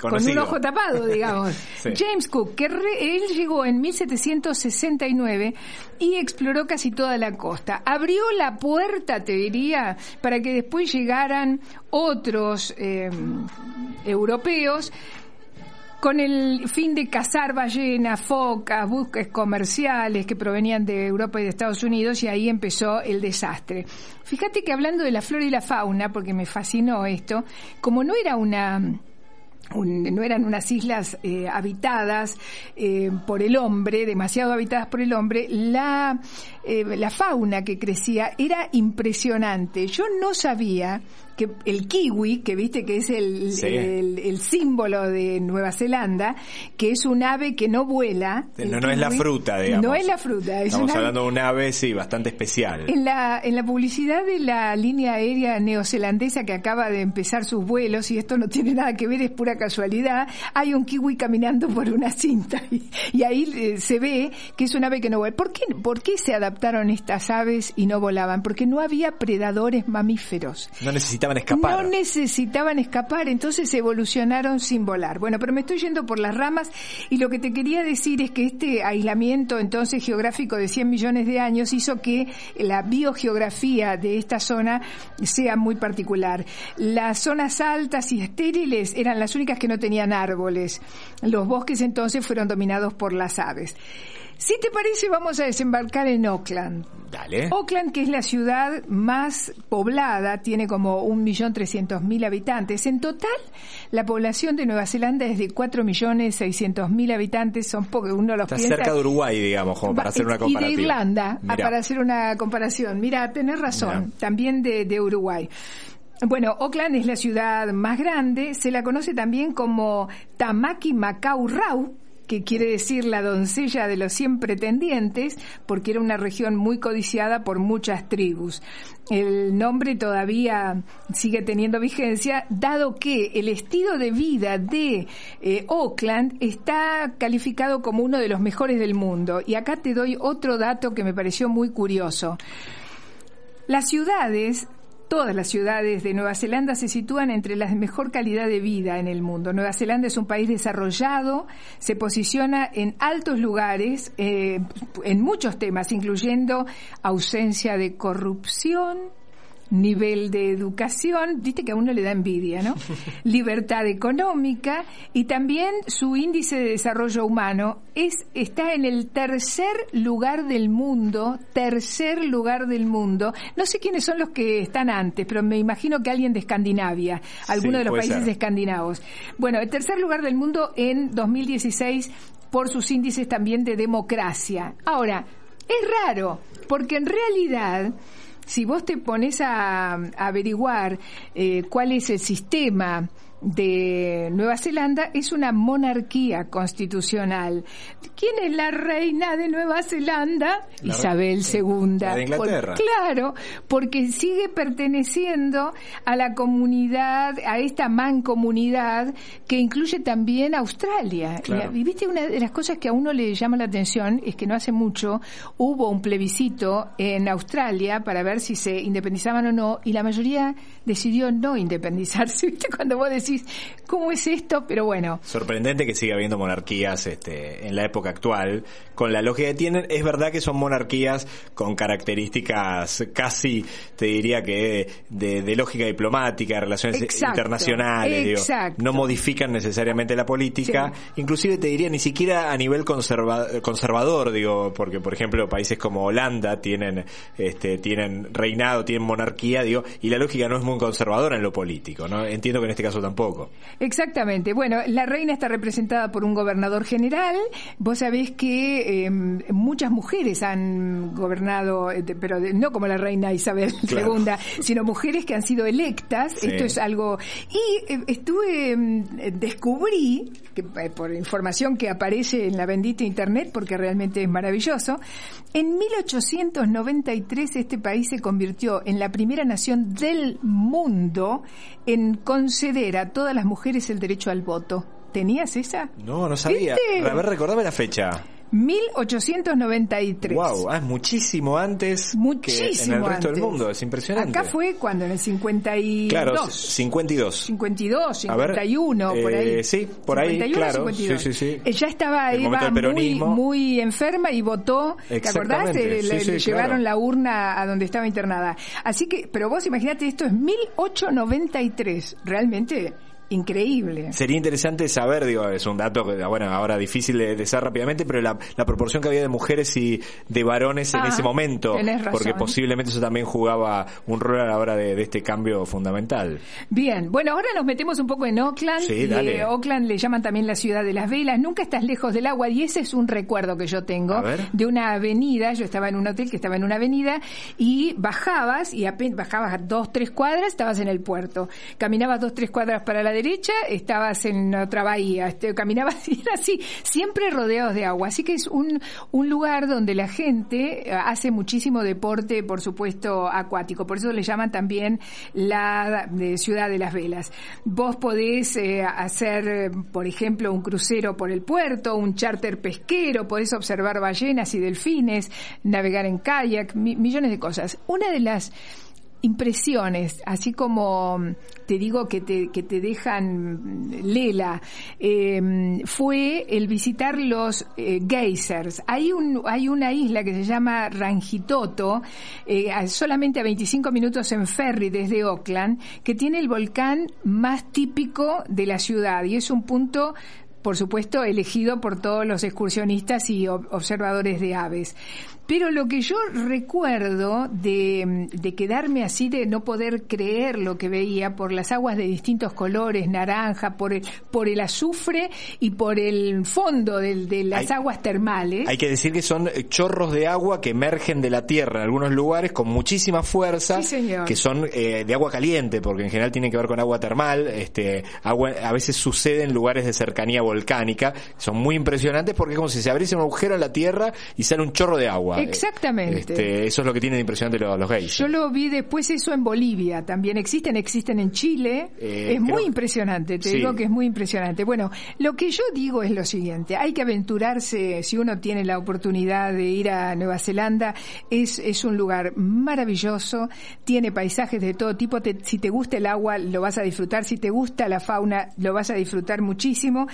Con un ojo tapado, digamos. Sí. James Cook, que re- él llegó en 1769 y exploró casi toda la costa. Abrió la puerta, te diría, para que después llegaran otros eh, europeos con el fin de cazar ballenas, focas, buques comerciales que provenían de Europa y de Estados Unidos y ahí empezó el desastre. Fíjate que hablando de la flora y la fauna, porque me fascinó esto, como no era una no eran unas islas eh, habitadas eh, por el hombre, demasiado habitadas por el hombre, la, eh, la fauna que crecía era impresionante. Yo no sabía que el kiwi, que viste que es el, el, símbolo de Nueva Zelanda, que es un ave que no vuela. No, no es la fruta, digamos. No es la fruta. Estamos hablando de un ave, sí, bastante especial. En la, en la publicidad de la línea aérea neozelandesa que acaba de empezar sus vuelos, y esto no tiene nada que ver, es pura casualidad, hay un kiwi caminando por una cinta y, ahí eh, se ve que es un ave que no vuela. ¿Por qué, ¿Por qué se adaptaron estas aves y no volaban? Porque no había predadores mamíferos. No necesitaban escapar. No necesitaban escapar, entonces evolucionaron sin volar. Bueno, pero me estoy yendo por las ramas y lo que te quería decir es que este aislamiento entonces geográfico de 100 millones de años hizo que la biogeografía de esta zona sea muy particular. Las zonas altas y estériles eran las únicas que no tenían árboles. Los bosques entonces fueron dominados por las aves. Si te parece, vamos a desembarcar en Oakland. Dale. Oakland, que es la ciudad más poblada, tiene como 1.300.000 habitantes. En total, la población de Nueva Zelanda es de 4.600.000 habitantes. Son pocos, uno los Está cerca de Uruguay, digamos, como para hacer una comparación. Y de Irlanda, para hacer una comparación. Mira, tenés razón, también de, de Uruguay. Bueno, Oakland es la ciudad más grande, se la conoce también como Tamaki Macau Rau, que quiere decir la doncella de los cien pretendientes, porque era una región muy codiciada por muchas tribus. El nombre todavía sigue teniendo vigencia, dado que el estilo de vida de eh, Oakland está calificado como uno de los mejores del mundo. Y acá te doy otro dato que me pareció muy curioso. Las ciudades Todas las ciudades de Nueva Zelanda se sitúan entre las de mejor calidad de vida en el mundo. Nueva Zelanda es un país desarrollado, se posiciona en altos lugares eh, en muchos temas, incluyendo ausencia de corrupción, nivel de educación, viste que a uno le da envidia, ¿no? Libertad económica y también su índice de desarrollo humano es está en el tercer lugar del mundo, tercer lugar del mundo. No sé quiénes son los que están antes, pero me imagino que alguien de Escandinavia, alguno de los países escandinavos. Bueno, el tercer lugar del mundo en 2016 por sus índices también de democracia. Ahora, es raro, porque en realidad si vos te pones a, averiguar eh, cuál es el sistema de Nueva Zelanda es una monarquía constitucional. ¿Quién es la reina de Nueva Zelanda? Isabel II. de Inglaterra. claro, porque sigue perteneciendo a la comunidad, a esta mancomunidad que incluye también Australia. Y, viste, una de las cosas que a uno le llama la atención es que no hace mucho hubo un plebiscito en Australia para ver si se independizaban o no y la mayoría decidió no independizarse. ¿Viste? Cuando vos decís ¿cómo es esto? Pero bueno. Sorprendente que siga habiendo monarquías este, en la época actual. Con la lógica que tienen, es verdad que son monarquías con características casi, te diría que de, lógica diplomática, de relaciones internacionales. no modifican necesariamente la política. Inclusive te diría ni siquiera a nivel conservador, digo, porque por ejemplo países como Holanda tienen, este, tienen reinado, tienen monarquía, digo, y la lógica no es muy conservadora en lo político, ¿no? Entiendo que en este caso tampoco. Exactamente. Bueno, la reina está representada por un gobernador general. Vos sabés que em, muchas mujeres han gobernado, eh, pero no como la reina Isabel II, sino mujeres que han sido electas. Esto es algo... Y eh, estuve, em, descubrí, que, eh, por información que aparece en la bendita Internet, porque realmente es maravilloso, en 1893 este país se convirtió en la primera nación del mundo en conceder a todas las mujeres el derecho al voto. ¿Tenías esa? No, no sabía. A ver, recordame la fecha. 1893. Wow, es muchísimo antes muchísimo que en el resto del mundo, es impresionante. Acá fue cuando en el 52. Claro, 52. 52, 51, por ahí. Eh, sí, por ahí, claro. Sí, sí, sí. Ella estaba Eva muy, muy enferma y votó, ¿te acordás? Le, llevaron la urna a donde estaba internada. Así que, pero vos imaginate, esto es 1893, realmente increíble. Sería interesante saber, digo, es un dato que, bueno, ahora difícil de, de saber rápidamente, pero la, la proporción que había de mujeres y de varones en Ah, ese momento, porque posiblemente eso también jugaba un rol a la hora de, de este cambio fundamental. Bien, bueno, ahora nos metemos un poco en Oakland. Sí, dale. eh, Oakland le llaman también la ciudad de las velas. Nunca estás lejos del agua y ese es un recuerdo que yo tengo A de una avenida. Yo estaba en un hotel que estaba en una avenida y bajabas y apenas bajabas dos, tres cuadras, estabas en el puerto. Caminabas dos, tres cuadras para la derecha, estabas en otra bahía. Este, caminabas y era así, siempre rodeados de agua. Así que es un, un lugar donde la gente eh, hace muchísimo deporte, por supuesto, acuático. Por eso le llaman también la de ciudad de las velas. Vos podés eh, hacer, por ejemplo, un crucero por el puerto, un charter pesquero, podés observar ballenas y delfines, navegar en kayak, mi- millones de cosas. Una de las impresiones, así como mm, te digo que te, que te dejan mm, lela, eh, fue el visitar los eh, geysers. Hay, un, hay una isla que se llama Rangitoto, eh, solamente a 25 minutos en ferry desde Oakland, que tiene el volcán más típico de la ciudad y es un punto por supuesto, elegido por todos los excursionistas y ob- observadores de aves. Pero lo que yo recuerdo de, de quedarme así, de no poder creer lo que veía por las aguas de distintos colores, naranja, por el, por el azufre y por el fondo del- de, las Hay- aguas termales. Hay que decir que son eh, chorros de agua que emergen de la tierra en algunos lugares con muchísima fuerza, Sí, que son eh, de agua caliente, porque en general tienen que ver con agua termal, este, agua, a veces sucede en lugares de cercanía volcánica, son muy impresionantes porque es como si se abriese un agujero en la tierra y sale un chorro de agua. Exactamente. Este, eso es lo que tiene de impresionante los, los gays. Yo lo vi después eso en Bolivia, también existen, existen en Chile. Eh, es muy creo- impresionante, te Sí. digo que es muy impresionante. Bueno, lo que yo digo es lo siguiente, hay que aventurarse, si uno tiene la oportunidad de ir a Nueva Zelanda, es, es un lugar maravilloso, tiene paisajes de todo tipo, te- si te gusta el agua lo vas a disfrutar, si te gusta la fauna lo vas a disfrutar muchísimo.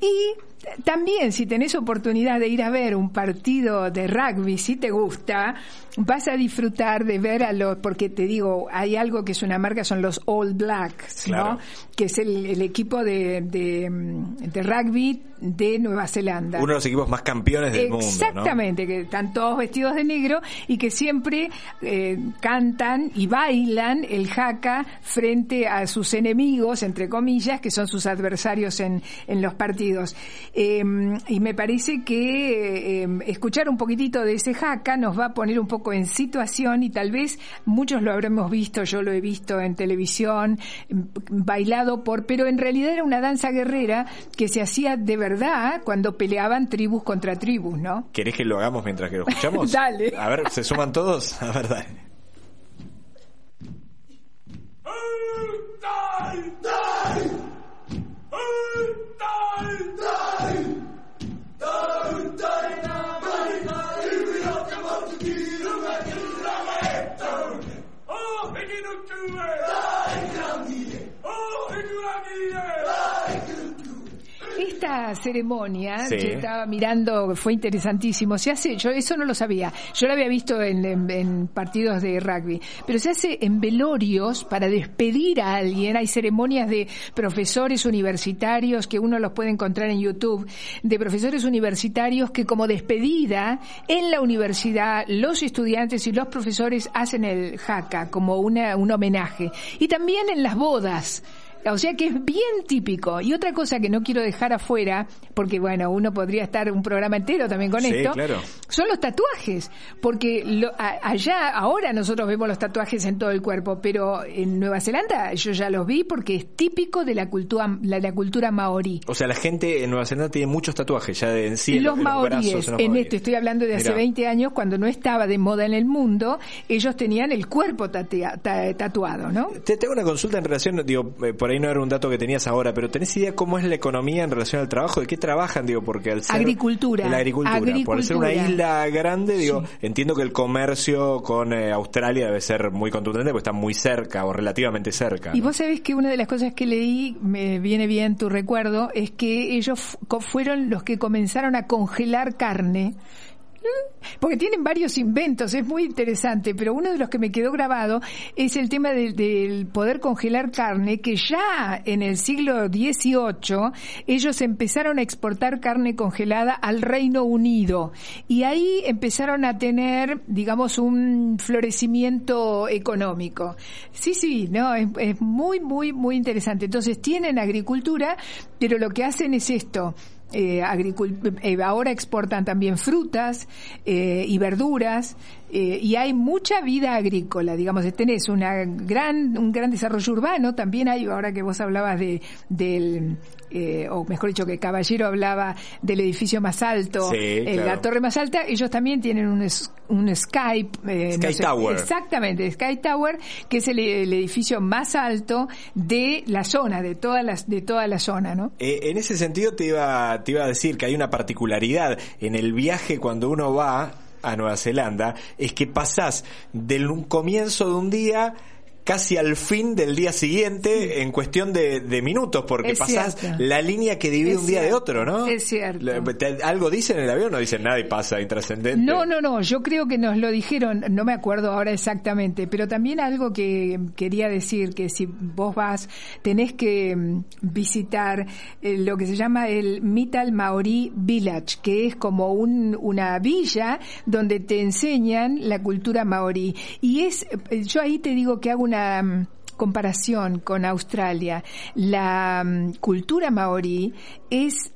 Y también, si tenés oportunidad de ir a ver un partido de rugby, si te gusta, vas a disfrutar de ver a los, porque te digo, hay algo que es una marca, son los All Blacks, Claro. ¿no? Que es el, el equipo de, de, mm, de rugby de Nueva Zelanda. Uno de los equipos más campeones del mundo. ¿no? Exactamente, que están todos vestidos de negro y que siempre eh, cantan y bailan el jaca frente a sus enemigos, entre comillas, que son sus adversarios en, en los partidos. Eh, y me parece que eh, escuchar un poquitito de ese jaca nos va a poner un poco en situación y tal vez muchos lo habremos visto, yo lo he visto en televisión, m- bailado por, pero en realidad era una danza guerrera que se hacía de verdad cuando peleaban tribus contra tribus, ¿no? ¿Querés que lo hagamos mientras que lo escuchamos? Dale. A ver, ¿se suman todos? A ver, dale. Oh, Oh, Esta ceremonia Sí. que estaba mirando fue interesantísimo. Se hace, yo eso no lo sabía. Yo la había visto en, en- en partidos de rugby, pero se hace en velorios para despedir a alguien. Hay ceremonias de profesores universitarios que uno los puede encontrar en YouTube, de profesores universitarios que como despedida en la universidad los estudiantes y los profesores hacen el jaca como una, un homenaje. Y también en las bodas. O sea que es bien típico. Y otra cosa que no quiero dejar afuera, porque bueno, uno podría estar un programa entero también con Sí, esto, claro. son los tatuajes. Porque lo- a- allá, ahora nosotros vemos los tatuajes en todo el cuerpo, pero en Nueva Zelanda yo ya los vi porque es típico de la cultura, la, la cultura maorí. O sea, la gente en Nueva Zelanda tiene muchos tatuajes ya de en sí. en los maoríes, en los en maoríes. esto estoy hablando de hace Mirá. 20 años, cuando no estaba de moda en el mundo, ellos tenían el cuerpo tatea- ta- tatuado, ¿no? Te tengo una consulta en relación, digo, eh, por ahí no era un dato que tenías ahora, pero ¿tenés idea cómo es la economía en relación al trabajo? ¿De qué trabajan? Digo, porque al ser... Agricultura. La agricultura. Por ser una isla grande, digo, entiendo que el comercio con eh, Australia debe ser muy contundente porque está muy cerca o relativamente cerca. Y ¿no? vos sabés que una de las cosas que leí, me viene bien tu recuerdo, es que ellos fueron los que comenzaron a congelar carne porque tienen varios inventos, es muy interesante, pero uno de los que me quedó grabado es el tema del, del poder congelar carne, que ya en el siglo XVIII ellos empezaron a exportar carne congelada al Reino Unido y ahí empezaron a tener, digamos, un florecimiento económico. Sí, sí, no, es, es muy, muy, muy interesante. Entonces tienen agricultura, pero lo que hacen es esto eh, eh, ahora exportan también frutas eh, y verduras eh, y hay mucha vida agrícola, digamos, tenés una gran, un gran desarrollo urbano, también hay, ahora que vos hablabas de, del, eh, o mejor dicho, que Caballero hablaba del edificio más alto, eh, la torre más alta, ellos también tienen un, un Skype. Eh, Sky Tower. Exactamente, Sky Tower, que es el, el, edificio más alto de la zona, de toda la, de toda la zona, ¿no? Eh, en ese sentido te iba, te iba a decir que hay una particularidad en el viaje cuando uno va a Nueva Zelanda es que pasás del comienzo de un día casi al fin del día siguiente en cuestión de, de minutos, porque Es pasás cierto. la línea que divide Es un día de otro, ¿no? Es cierto. ¿Algo dicen en el avión o no dicen nada y pasa intrascendente? No, no, no, yo creo que nos lo dijeron, no me acuerdo ahora exactamente, pero también algo que quería decir, que si vos vas, tenés que mm, visitar eh, lo que se llama el Mittal Maori Village, que es como un, una villa donde te enseñan la cultura maorí. Y es, eh, yo ahí te digo que hago una... mm, comparación con Australia, la mm, cultura maorí es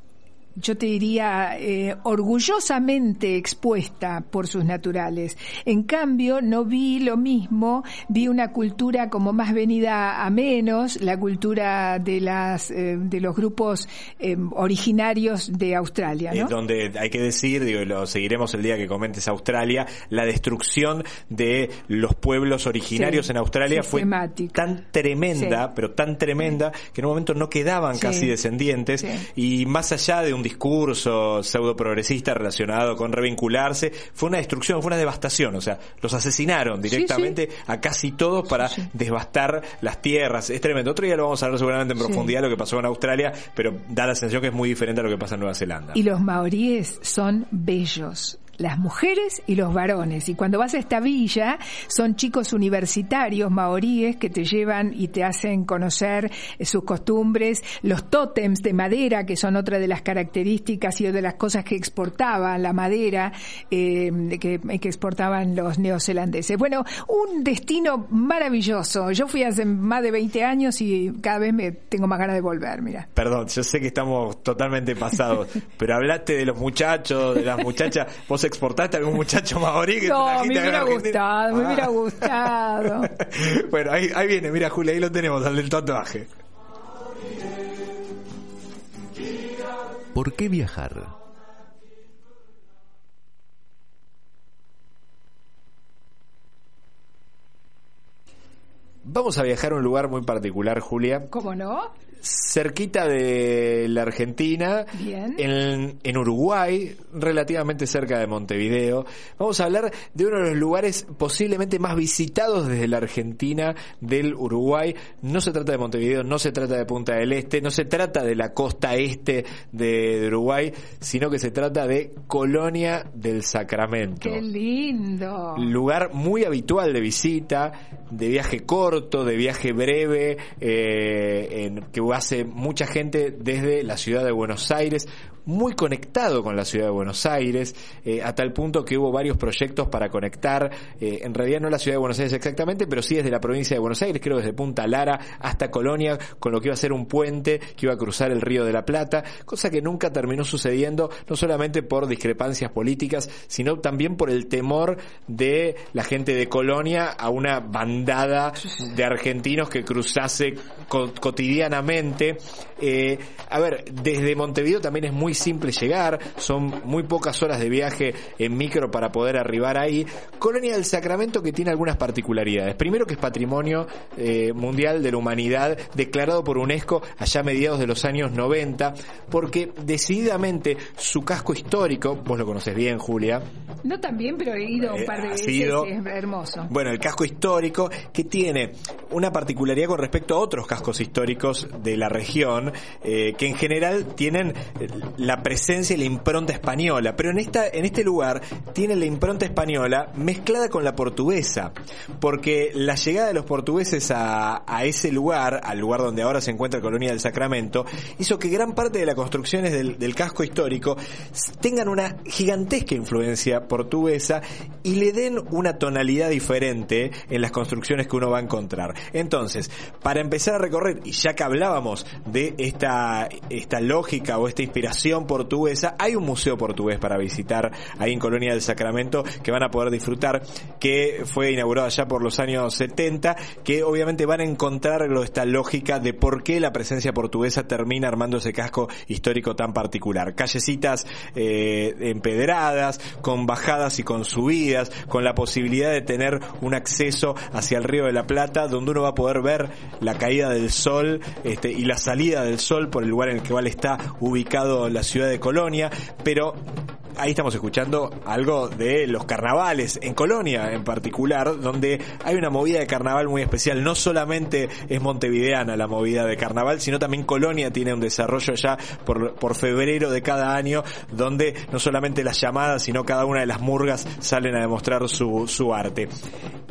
yo te diría, eh, orgullosamente expuesta por sus naturales. En cambio, no vi lo mismo, vi una cultura como más venida a menos, la cultura de las eh, de los grupos eh, originarios de Australia, ¿no? donde hay que decir, digo, lo seguiremos el día que comentes Australia, la destrucción de los pueblos originarios Sí, en Australia fue tan tremenda, Sí. pero tan tremenda, que en un momento no quedaban Sí. casi descendientes, y más allá de un discurso pseudo progresista relacionado con revincularse, fue una destrucción, fue una devastación, o sea, los asesinaron Sí, directamente a casi todos para devastar las tierras, es tremendo. Otro día lo vamos a ver seguramente en Sí. profundidad lo que pasó en Australia, pero da la sensación que es muy diferente a lo que pasa en Nueva Zelanda. Y los maoríes son bellos. Las mujeres y los varones. Y cuando vas a esta villa, son chicos universitarios maoríes que te llevan y te hacen conocer eh, sus costumbres, los tótems de madera, que son otra de las características y de las cosas que exportaban la madera, eh, que, exportaban los neozelandeses. Bueno, un destino maravilloso. Yo fui hace más de 20 años y cada vez me tengo más ganas de volver, mira. Perdón, yo sé que estamos totalmente pasados, pero hablaste de los muchachos, de las muchachas. ¿Vos exportaste a algún muchacho maorí que No, me en hubiera gustado, me Ah. hubiera gustado. bueno, ahí, ahí viene, mira Julia, ahí lo tenemos, al del tatuaje. ¿Por qué viajar? Vamos a viajar a un lugar muy particular, Julia, ¿Cómo no? Cerquita de la Argentina, Bien. en, en Uruguay, relativamente cerca de Montevideo. Vamos a hablar de uno de los lugares posiblemente más visitados desde la Argentina del Uruguay. No se trata de Montevideo, no se trata de Punta del Este, no se trata de la costa este de, de Uruguay, sino que se trata de Colonia del Sacramento Qué lindo. lugar muy habitual de visita, de viaje corto, de viaje breve, eh, en, que hace mucha gente desde la ciudad de Buenos Aires, muy conectado con la ciudad de Buenos Aires, eh, a tal punto que hubo varios proyectos para conectar, eh, en realidad no la ciudad de Buenos Aires exactamente, pero sí desde la provincia de Buenos Aires, creo desde Punta Lara hasta Colonia, con lo que iba a ser un puente que iba a cruzar el río de la Plata, cosa que nunca terminó sucediendo, no solamente por discrepancias políticas, sino también por el temor de la gente de Colonia a una bandada de argentinos que cruzase co- cotidianamente. Eh, a ver, desde Montevideo también es muy simple llegar, son muy pocas horas de viaje en micro para poder arribar ahí. Colonia del Sacramento que tiene algunas particularidades. Primero que es patrimonio eh, mundial de la humanidad declarado por UNESCO allá a mediados de los años 90, porque decididamente su casco histórico, vos lo conoces bien, Julia, No tan bien, pero he ido un Eh, par de veces. ido. Es hermoso. bueno, el casco histórico que tiene una particularidad con respecto a otros cascos históricos de la región, eh, que en general tienen eh, la presencia y la impronta española, pero en, esta, en este lugar tiene la impronta española mezclada con la portuguesa, porque la llegada de los portugueses a, ese lugar, al lugar donde ahora se encuentra Colonia del Sacramento, hizo que gran parte de las construcciones del, del casco histórico tengan una gigantesca influencia portuguesa y le den una tonalidad diferente en las construcciones que uno va a encontrar. Entonces, para empezar a recorrer, y ya que hablábamos de esta, esta lógica o esta inspiración portuguesa, hay un museo portugués para visitar ahí en Colonia del Sacramento que van a poder disfrutar, que fue inaugurado allá por los años 70, que obviamente van a encontrar esta lógica de por qué la presencia portuguesa termina armando ese casco histórico tan particular. Callecitas eh, empedradas, con bajadas y con subidas, con la posibilidad de tener un acceso hacia el río de la Plata, donde uno va a poder ver la caída del sol este, y la salida del sol por el lugar en el que está ubicado la ciudad de Colonia, pero ahí estamos escuchando algo de los carnavales en Colonia en particular, donde hay una movida de carnaval muy especial. No solamente es montevideana la movida de carnaval, sino también Colonia tiene un desarrollo ya por, febrero de cada año, donde no solamente las llamadas, sino cada una de las murgas salen a demostrar su, su arte.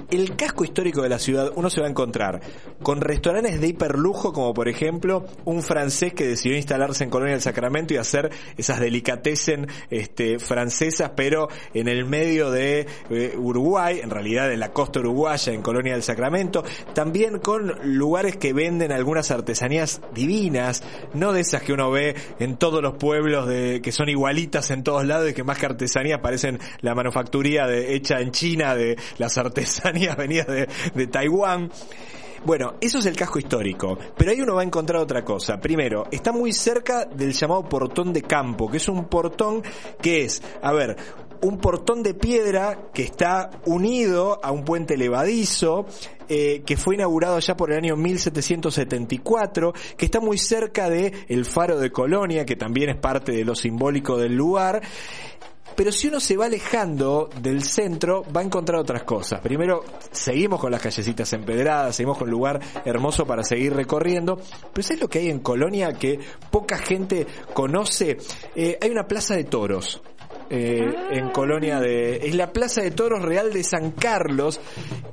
El casco histórico de la ciudad uno se va a encontrar con restaurantes de hiperlujo, como por ejemplo un francés que decidió instalarse en Colonia del Sacramento y hacer esas delicatessen este, francesas, pero en el medio de eh, Uruguay, en realidad en la costa uruguaya, en Colonia del Sacramento. También con lugares que venden algunas artesanías divinas, no de esas que uno ve en todos los pueblos de, que son igualitas en todos lados y que más que artesanías parecen la manufacturía de, hecha en China de las artesanías de, de Taiwán. Bueno, eso es el casco histórico, pero ahí uno va a encontrar otra cosa. Primero, está muy cerca del llamado portón de campo, que es un portón que es, a ver, un portón de piedra que está unido a un puente levadizo, eh, que fue inaugurado ya por el año 1774, que está muy cerca de el faro de Colonia, que también es parte de lo simbólico del lugar, pero si uno se va alejando del centro, va a encontrar otras cosas. Primero, seguimos con las callecitas empedradas, seguimos con un lugar hermoso para seguir recorriendo. Pero ¿sabes lo que hay en Colonia que poca gente conoce? Eh, hay una plaza de toros eh, en Colonia de... Es la Plaza de Toros Real de San Carlos,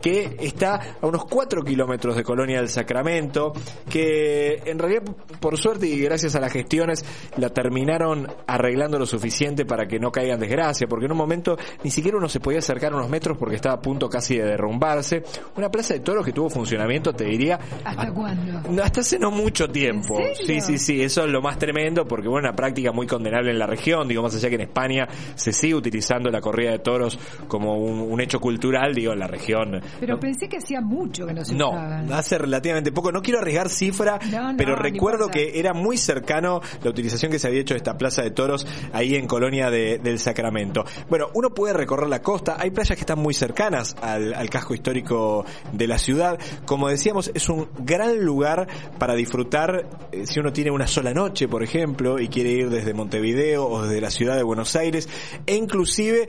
que está a unos 4 kilómetros de Colonia del Sacramento, que en realidad, por suerte y gracias a las gestiones, la terminaron arreglando lo suficiente para que no caiga en desgracia, porque en un momento ni siquiera uno se podía acercar unos metros porque estaba a punto casi de derrumbarse. Una Plaza de Toros que tuvo funcionamiento, te diría... ¿Hasta cuándo? Hasta hace no mucho tiempo. Sí, sí, sí, eso es lo más tremendo, porque bueno, una práctica muy condenable en la región, digo, más allá que en España se sigue utilizando la corrida de toros como un, hecho cultural, digo, en la región. Pero pensé que hacía mucho que no se No, hace relativamente poco. No quiero arriesgar cifra, pero recuerdo que era muy cercano la utilización que se había hecho de esta plaza de toros ahí en Colonia del Sacramento. Bueno, uno puede recorrer la costa, hay playas que están muy cercanas al, casco histórico de la ciudad. Como decíamos, es un gran lugar para disfrutar eh, si uno tiene una sola noche, por ejemplo, y quiere ir desde Montevideo o desde la ciudad de Buenos Aires e inclusive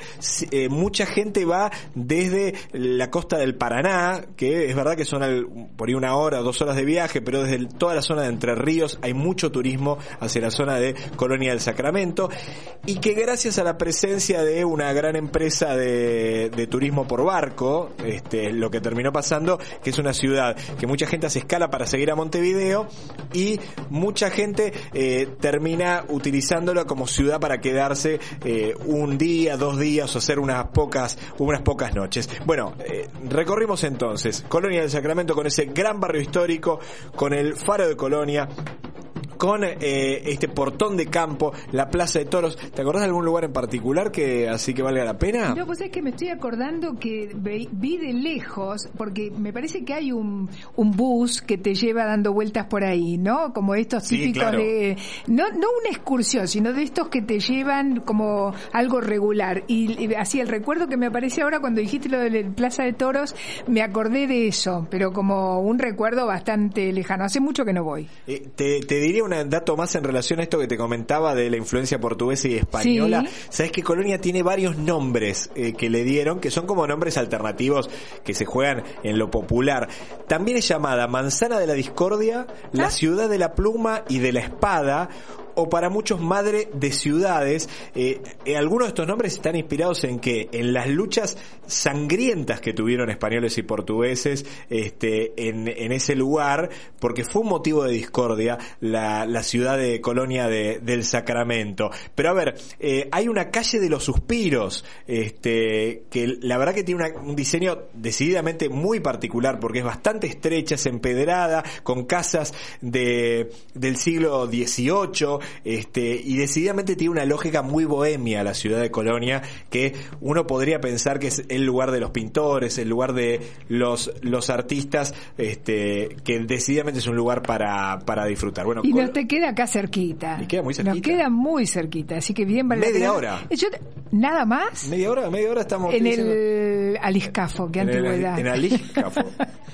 eh, mucha gente va desde la costa del Paraná, que es verdad que son por ahí una hora o dos horas de viaje, pero desde toda la zona de Entre Ríos hay mucho turismo hacia la zona de Colonia del Sacramento. Y que gracias a la presencia de una gran empresa de, turismo por barco, este, lo que terminó pasando, que es una ciudad que mucha gente hace escala para seguir a Montevideo y mucha gente eh, termina utilizándola como ciudad para quedarse eh, un un día, dos días o hacer unas pocas, unas pocas noches. Bueno, eh, recorrimos entonces Colonia del Sacramento con ese gran barrio histórico, con el faro de Colonia, con eh, este portón de campo, la Plaza de Toros. ¿Te acordás de algún lugar en particular que así que valga la pena? No, pues es que me estoy acordando que vi de lejos, porque me parece que hay un, un bus que te lleva dando vueltas por ahí, ¿no? Como estos típicos de... No, no una excursión, sino de estos que te llevan como algo regular. Y, así el recuerdo que me aparece ahora cuando dijiste lo de la Plaza de Toros, me acordé de eso, pero como un recuerdo bastante lejano. Hace mucho que no voy. Eh, te, te diría un dato más en relación a esto que te comentaba de la influencia portuguesa y española. Sabes que Colonia tiene varios nombres eh, que le dieron, que son como nombres alternativos que se juegan en lo popular. También es llamada Manzana de la Discordia, la ¿Ah? ciudad de la pluma y de la espada, o para muchos madre de ciudades. Eh, eh, algunos de estos nombres están inspirados en que en las luchas sangrientas que tuvieron españoles y portugueses este, en, en ese lugar, porque fue un motivo de discordia la, la ciudad de colonia de- del Sacramento. Pero a ver, eh, hay una calle de los suspiros, este, que la verdad que tiene un diseño decididamente muy particular, porque es bastante estrecha, es empedrada, con casas de, del siglo XVIII, este, y decididamente tiene una lógica muy bohemia la ciudad de Colonia, que uno podría pensar que es el lugar de los pintores, el lugar de los, los artistas, este, que decididamente es un lugar para, para disfrutar. Bueno, Y nos te queda acá cerquita. Y queda muy Nos cerquita. queda muy cerquita, así que bien vale Media hora. Eh, yo ¿Nada más? media hora, media hora estamos En el Aliscafo, qué En el- antigüedad. En Alícafo.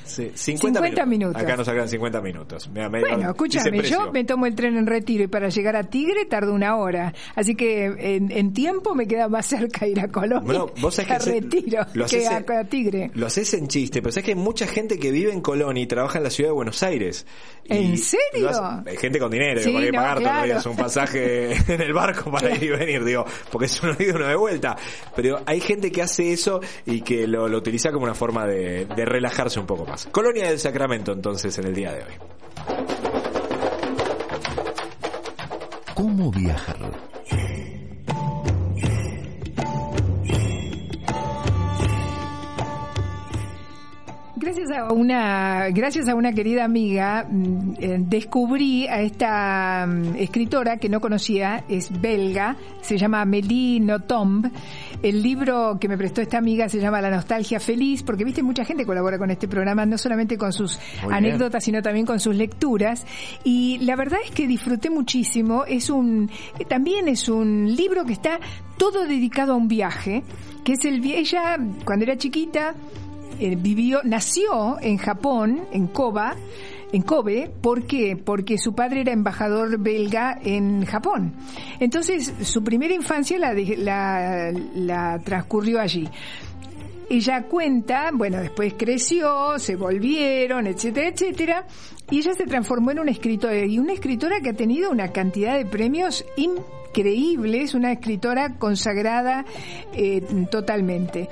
Sí, 50, 50 minutos. Acá nos sacan 50 minutos. Media Bueno, escúchame, yo me tomo el tren en retiro y para llegar a Tigre tardo una hora. Así que en, en tiempo me queda más cerca ir a Colombia Bueno, vos sabés que retiro lo que a, en- a Tigre. Lo haces en chiste, pero sabes que hay mucha gente que vive en Colonia y trabaja en la ciudad de Buenos Aires. ¿En serio? hace- hay gente con dinero, Sí, que que no, pagar claro. días un pasaje en el barco para ir y venir, digo, porque es uno y uno de vuelta. Pero hay gente que hace eso y que lo, lo utiliza como una forma de, de relajarse un poco más. Colonia del Sacramento, entonces, en el día de hoy. ¿Cómo viajar? Gracias a una, gracias a una querida amiga, mm, eh, descubrí a esta mm, escritora que no conocía, es belga, se llama Amélie Nothomb. El libro que me prestó esta amiga se llama La nostalgia feliz, porque viste, mucha gente colabora con este programa, no solamente con sus Muy bien. anécdotas, sino también con sus lecturas. Y la verdad es que disfruté muchísimo. Es un, también es un libro que está todo dedicado a un viaje, que es el, ella, cuando era chiquita, eh, vivió, nació en Japón, en Koba, en Kobe, ¿por qué? Porque su padre era embajador belga en Japón. Entonces, su primera infancia la, la transcurrió allí. Ella cuenta, bueno, después creció, se volvieron, etcétera, etcétera, y ella se transformó en una escritora, y una escritora que ha tenido una cantidad de premios increíbles, una escritora consagrada eh, totalmente.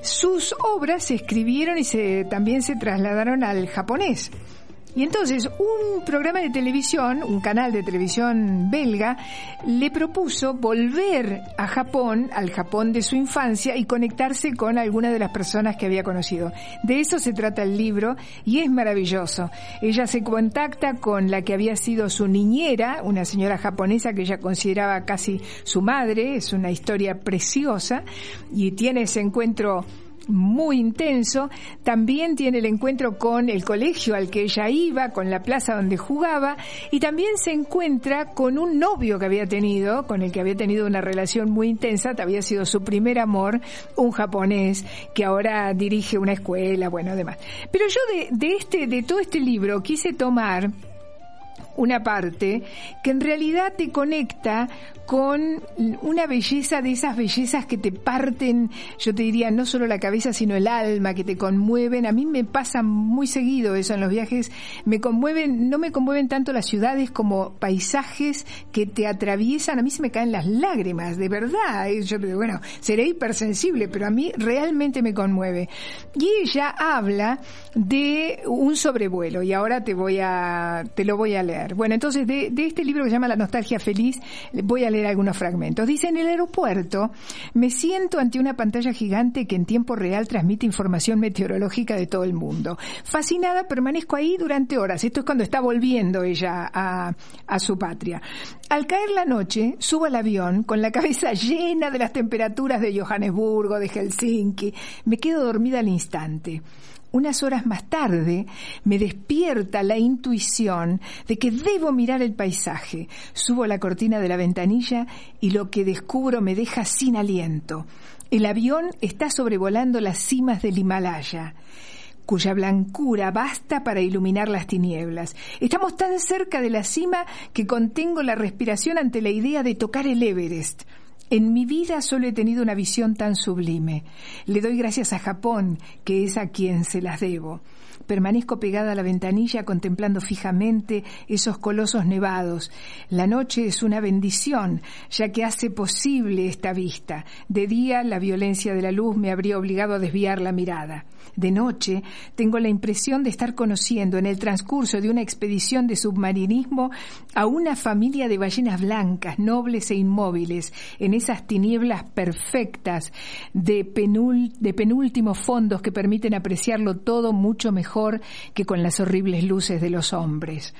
Sus obras se escribieron y se, también se trasladaron al japonés. Y entonces un programa de televisión, un canal de televisión belga, le propuso volver a Japón, al Japón de su infancia, y conectarse con algunas de las personas que había conocido. De eso se trata el libro y es maravilloso. Ella se contacta con la que había sido su niñera, una señora japonesa que ella consideraba casi su madre, es una historia preciosa, y tiene ese encuentro muy intenso. También tiene el encuentro con el colegio al que ella iba, con la plaza donde jugaba, y también se encuentra con un novio que había tenido, con el que había tenido una relación muy intensa, había sido su primer amor, un japonés que ahora dirige una escuela, bueno, demás. Pero yo de este, de todo este libro quise tomar una parte que en realidad te conecta con una belleza de esas bellezas que te parten, yo te diría, no solo la cabeza, sino el alma, que te conmueven. A mí me pasa muy seguido eso en los viajes. Me conmueven, no me conmueven tanto las ciudades como paisajes que te atraviesan. A mí se me caen las lágrimas, de verdad. Yo, bueno, seré hipersensible, pero a mí realmente me conmueve. Y ella habla de un sobrevuelo, y ahora te voy a, te lo voy a leer. Bueno, entonces de, este libro que se llama La nostalgia feliz, voy a leer algunos fragmentos. Dice, en el aeropuerto me siento ante una pantalla gigante que en tiempo real transmite información meteorológica de todo el mundo. Fascinada, permanezco ahí durante horas. Esto es cuando está volviendo ella a, a su patria. Al caer la noche, subo al avión con la cabeza llena de las temperaturas de Johannesburgo, de Helsinki. Me quedo dormida al instante. Unas horas más tarde me despierta la intuición de que debo mirar el paisaje. Subo la cortina de la ventanilla y lo que descubro me deja sin aliento. El avión está sobrevolando las cimas del Himalaya. cuya blancura basta para iluminar las tinieblas. Estamos tan cerca de la cima que contengo la respiración ante la idea de tocar el Everest. En mi vida solo he tenido una visión tan sublime. Le doy gracias a Japón, que es a quien se las debo. Permanezco pegada a la ventanilla contemplando fijamente esos colosos nevados. La noche es una bendición, ya que hace posible esta vista. De día la violencia de la luz me habría obligado a desviar la mirada. De noche tengo la impresión de estar conociendo en el transcurso de una expedición de submarinismo a una familia de ballenas blancas, nobles e inmóviles, en esas tinieblas perfectas de, de penúltimos fondos que permiten apreciarlo todo mucho mejor que con las horribles luces de los hombres.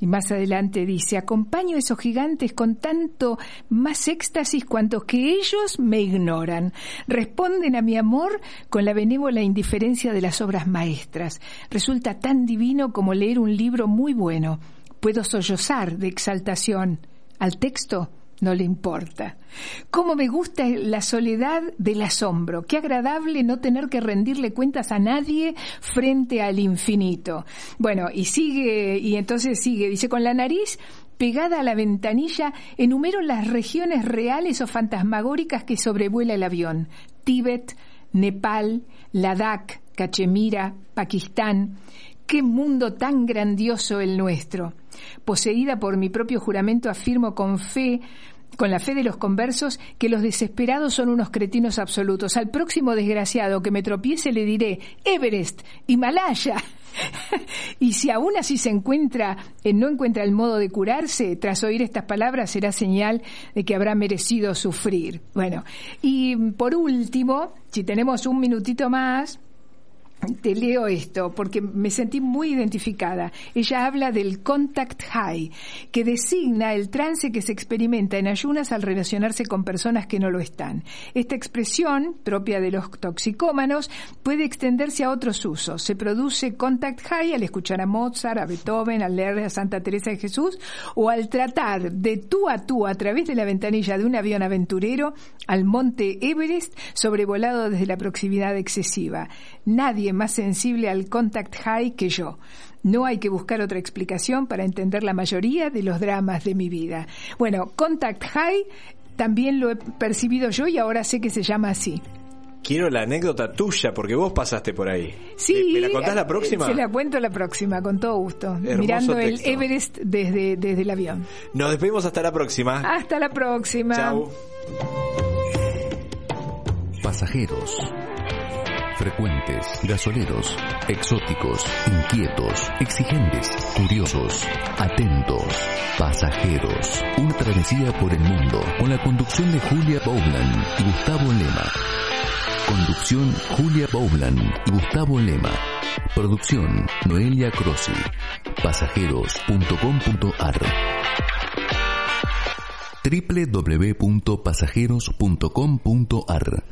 Y más adelante dice, acompaño a esos gigantes con tanto más éxtasis cuanto que ellos me ignoran. Responden a mi amor con la benévola indiferencia de las obras maestras. Resulta tan divino como leer un libro muy bueno. Puedo sollozar de exaltación. Al texto no le importa. Cómo me gusta la soledad del asombro. Qué agradable no tener que rendirle cuentas a nadie frente al infinito. Bueno, y sigue, y entonces sigue, dice, con la nariz pegada a la ventanilla, enumero las regiones reales o fantasmagóricas que sobrevuela el avión. Tíbet, Nepal, Ladakh, Cachemira, Pakistán. Qué mundo tan grandioso el nuestro. Poseída por mi propio juramento, afirmo con fe con la fe de los conversos, que los desesperados son unos cretinos absolutos. Al próximo desgraciado que me tropiece le diré Everest, Himalaya. y si aún así se encuentra, eh, no encuentra el modo de curarse, tras oír estas palabras será señal de que habrá merecido sufrir. Bueno, y por último, si tenemos un minutito más, te leo esto porque me sentí muy identificada. Ella habla del contact high, que designa el trance que se experimenta en ayunas al relacionarse con personas que no lo están. Esta expresión, propia de los toxicómanos, puede extenderse a otros usos. Se produce contact high al escuchar a Mozart, a Beethoven, al leer a Santa Teresa de Jesús o al tratar de tú a tú a través de la ventanilla de un avión aventurero al monte Everest sobrevolado desde la proximidad excesiva. Nadie más sensible al contact high que yo. No hay que buscar otra explicación para entender la mayoría de los dramas de mi vida. Bueno, contact high también lo he percibido yo y ahora sé que se llama así. Quiero la anécdota tuya, porque vos pasaste por ahí. Sí. ¿Me, la contás la próxima? Se la cuento la próxima, con todo gusto. mirando el Everest desde, desde el avión. Nos despedimos hasta la próxima. Hasta la próxima. Chao. Pasajeros frecuentes, gasoleros, exóticos, inquietos, exigentes, curiosos, atentos, pasajeros. Una travesía por el mundo con la conducción de Julia Bowland y Gustavo Lema. Conducción Julia Bowland y Gustavo Lema. Producción Noelia Crossi. Pasajeros.com.ar www.pasajeros.com.ar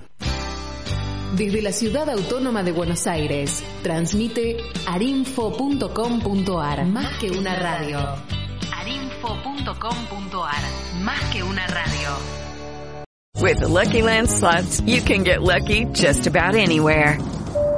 desde la ciudad autónoma de Buenos Aires, transmite arinfo.com.ar. Más que una radio. arinfo.com.ar. Más que una radio. With the Lucky Land slots, you can get lucky just about anywhere.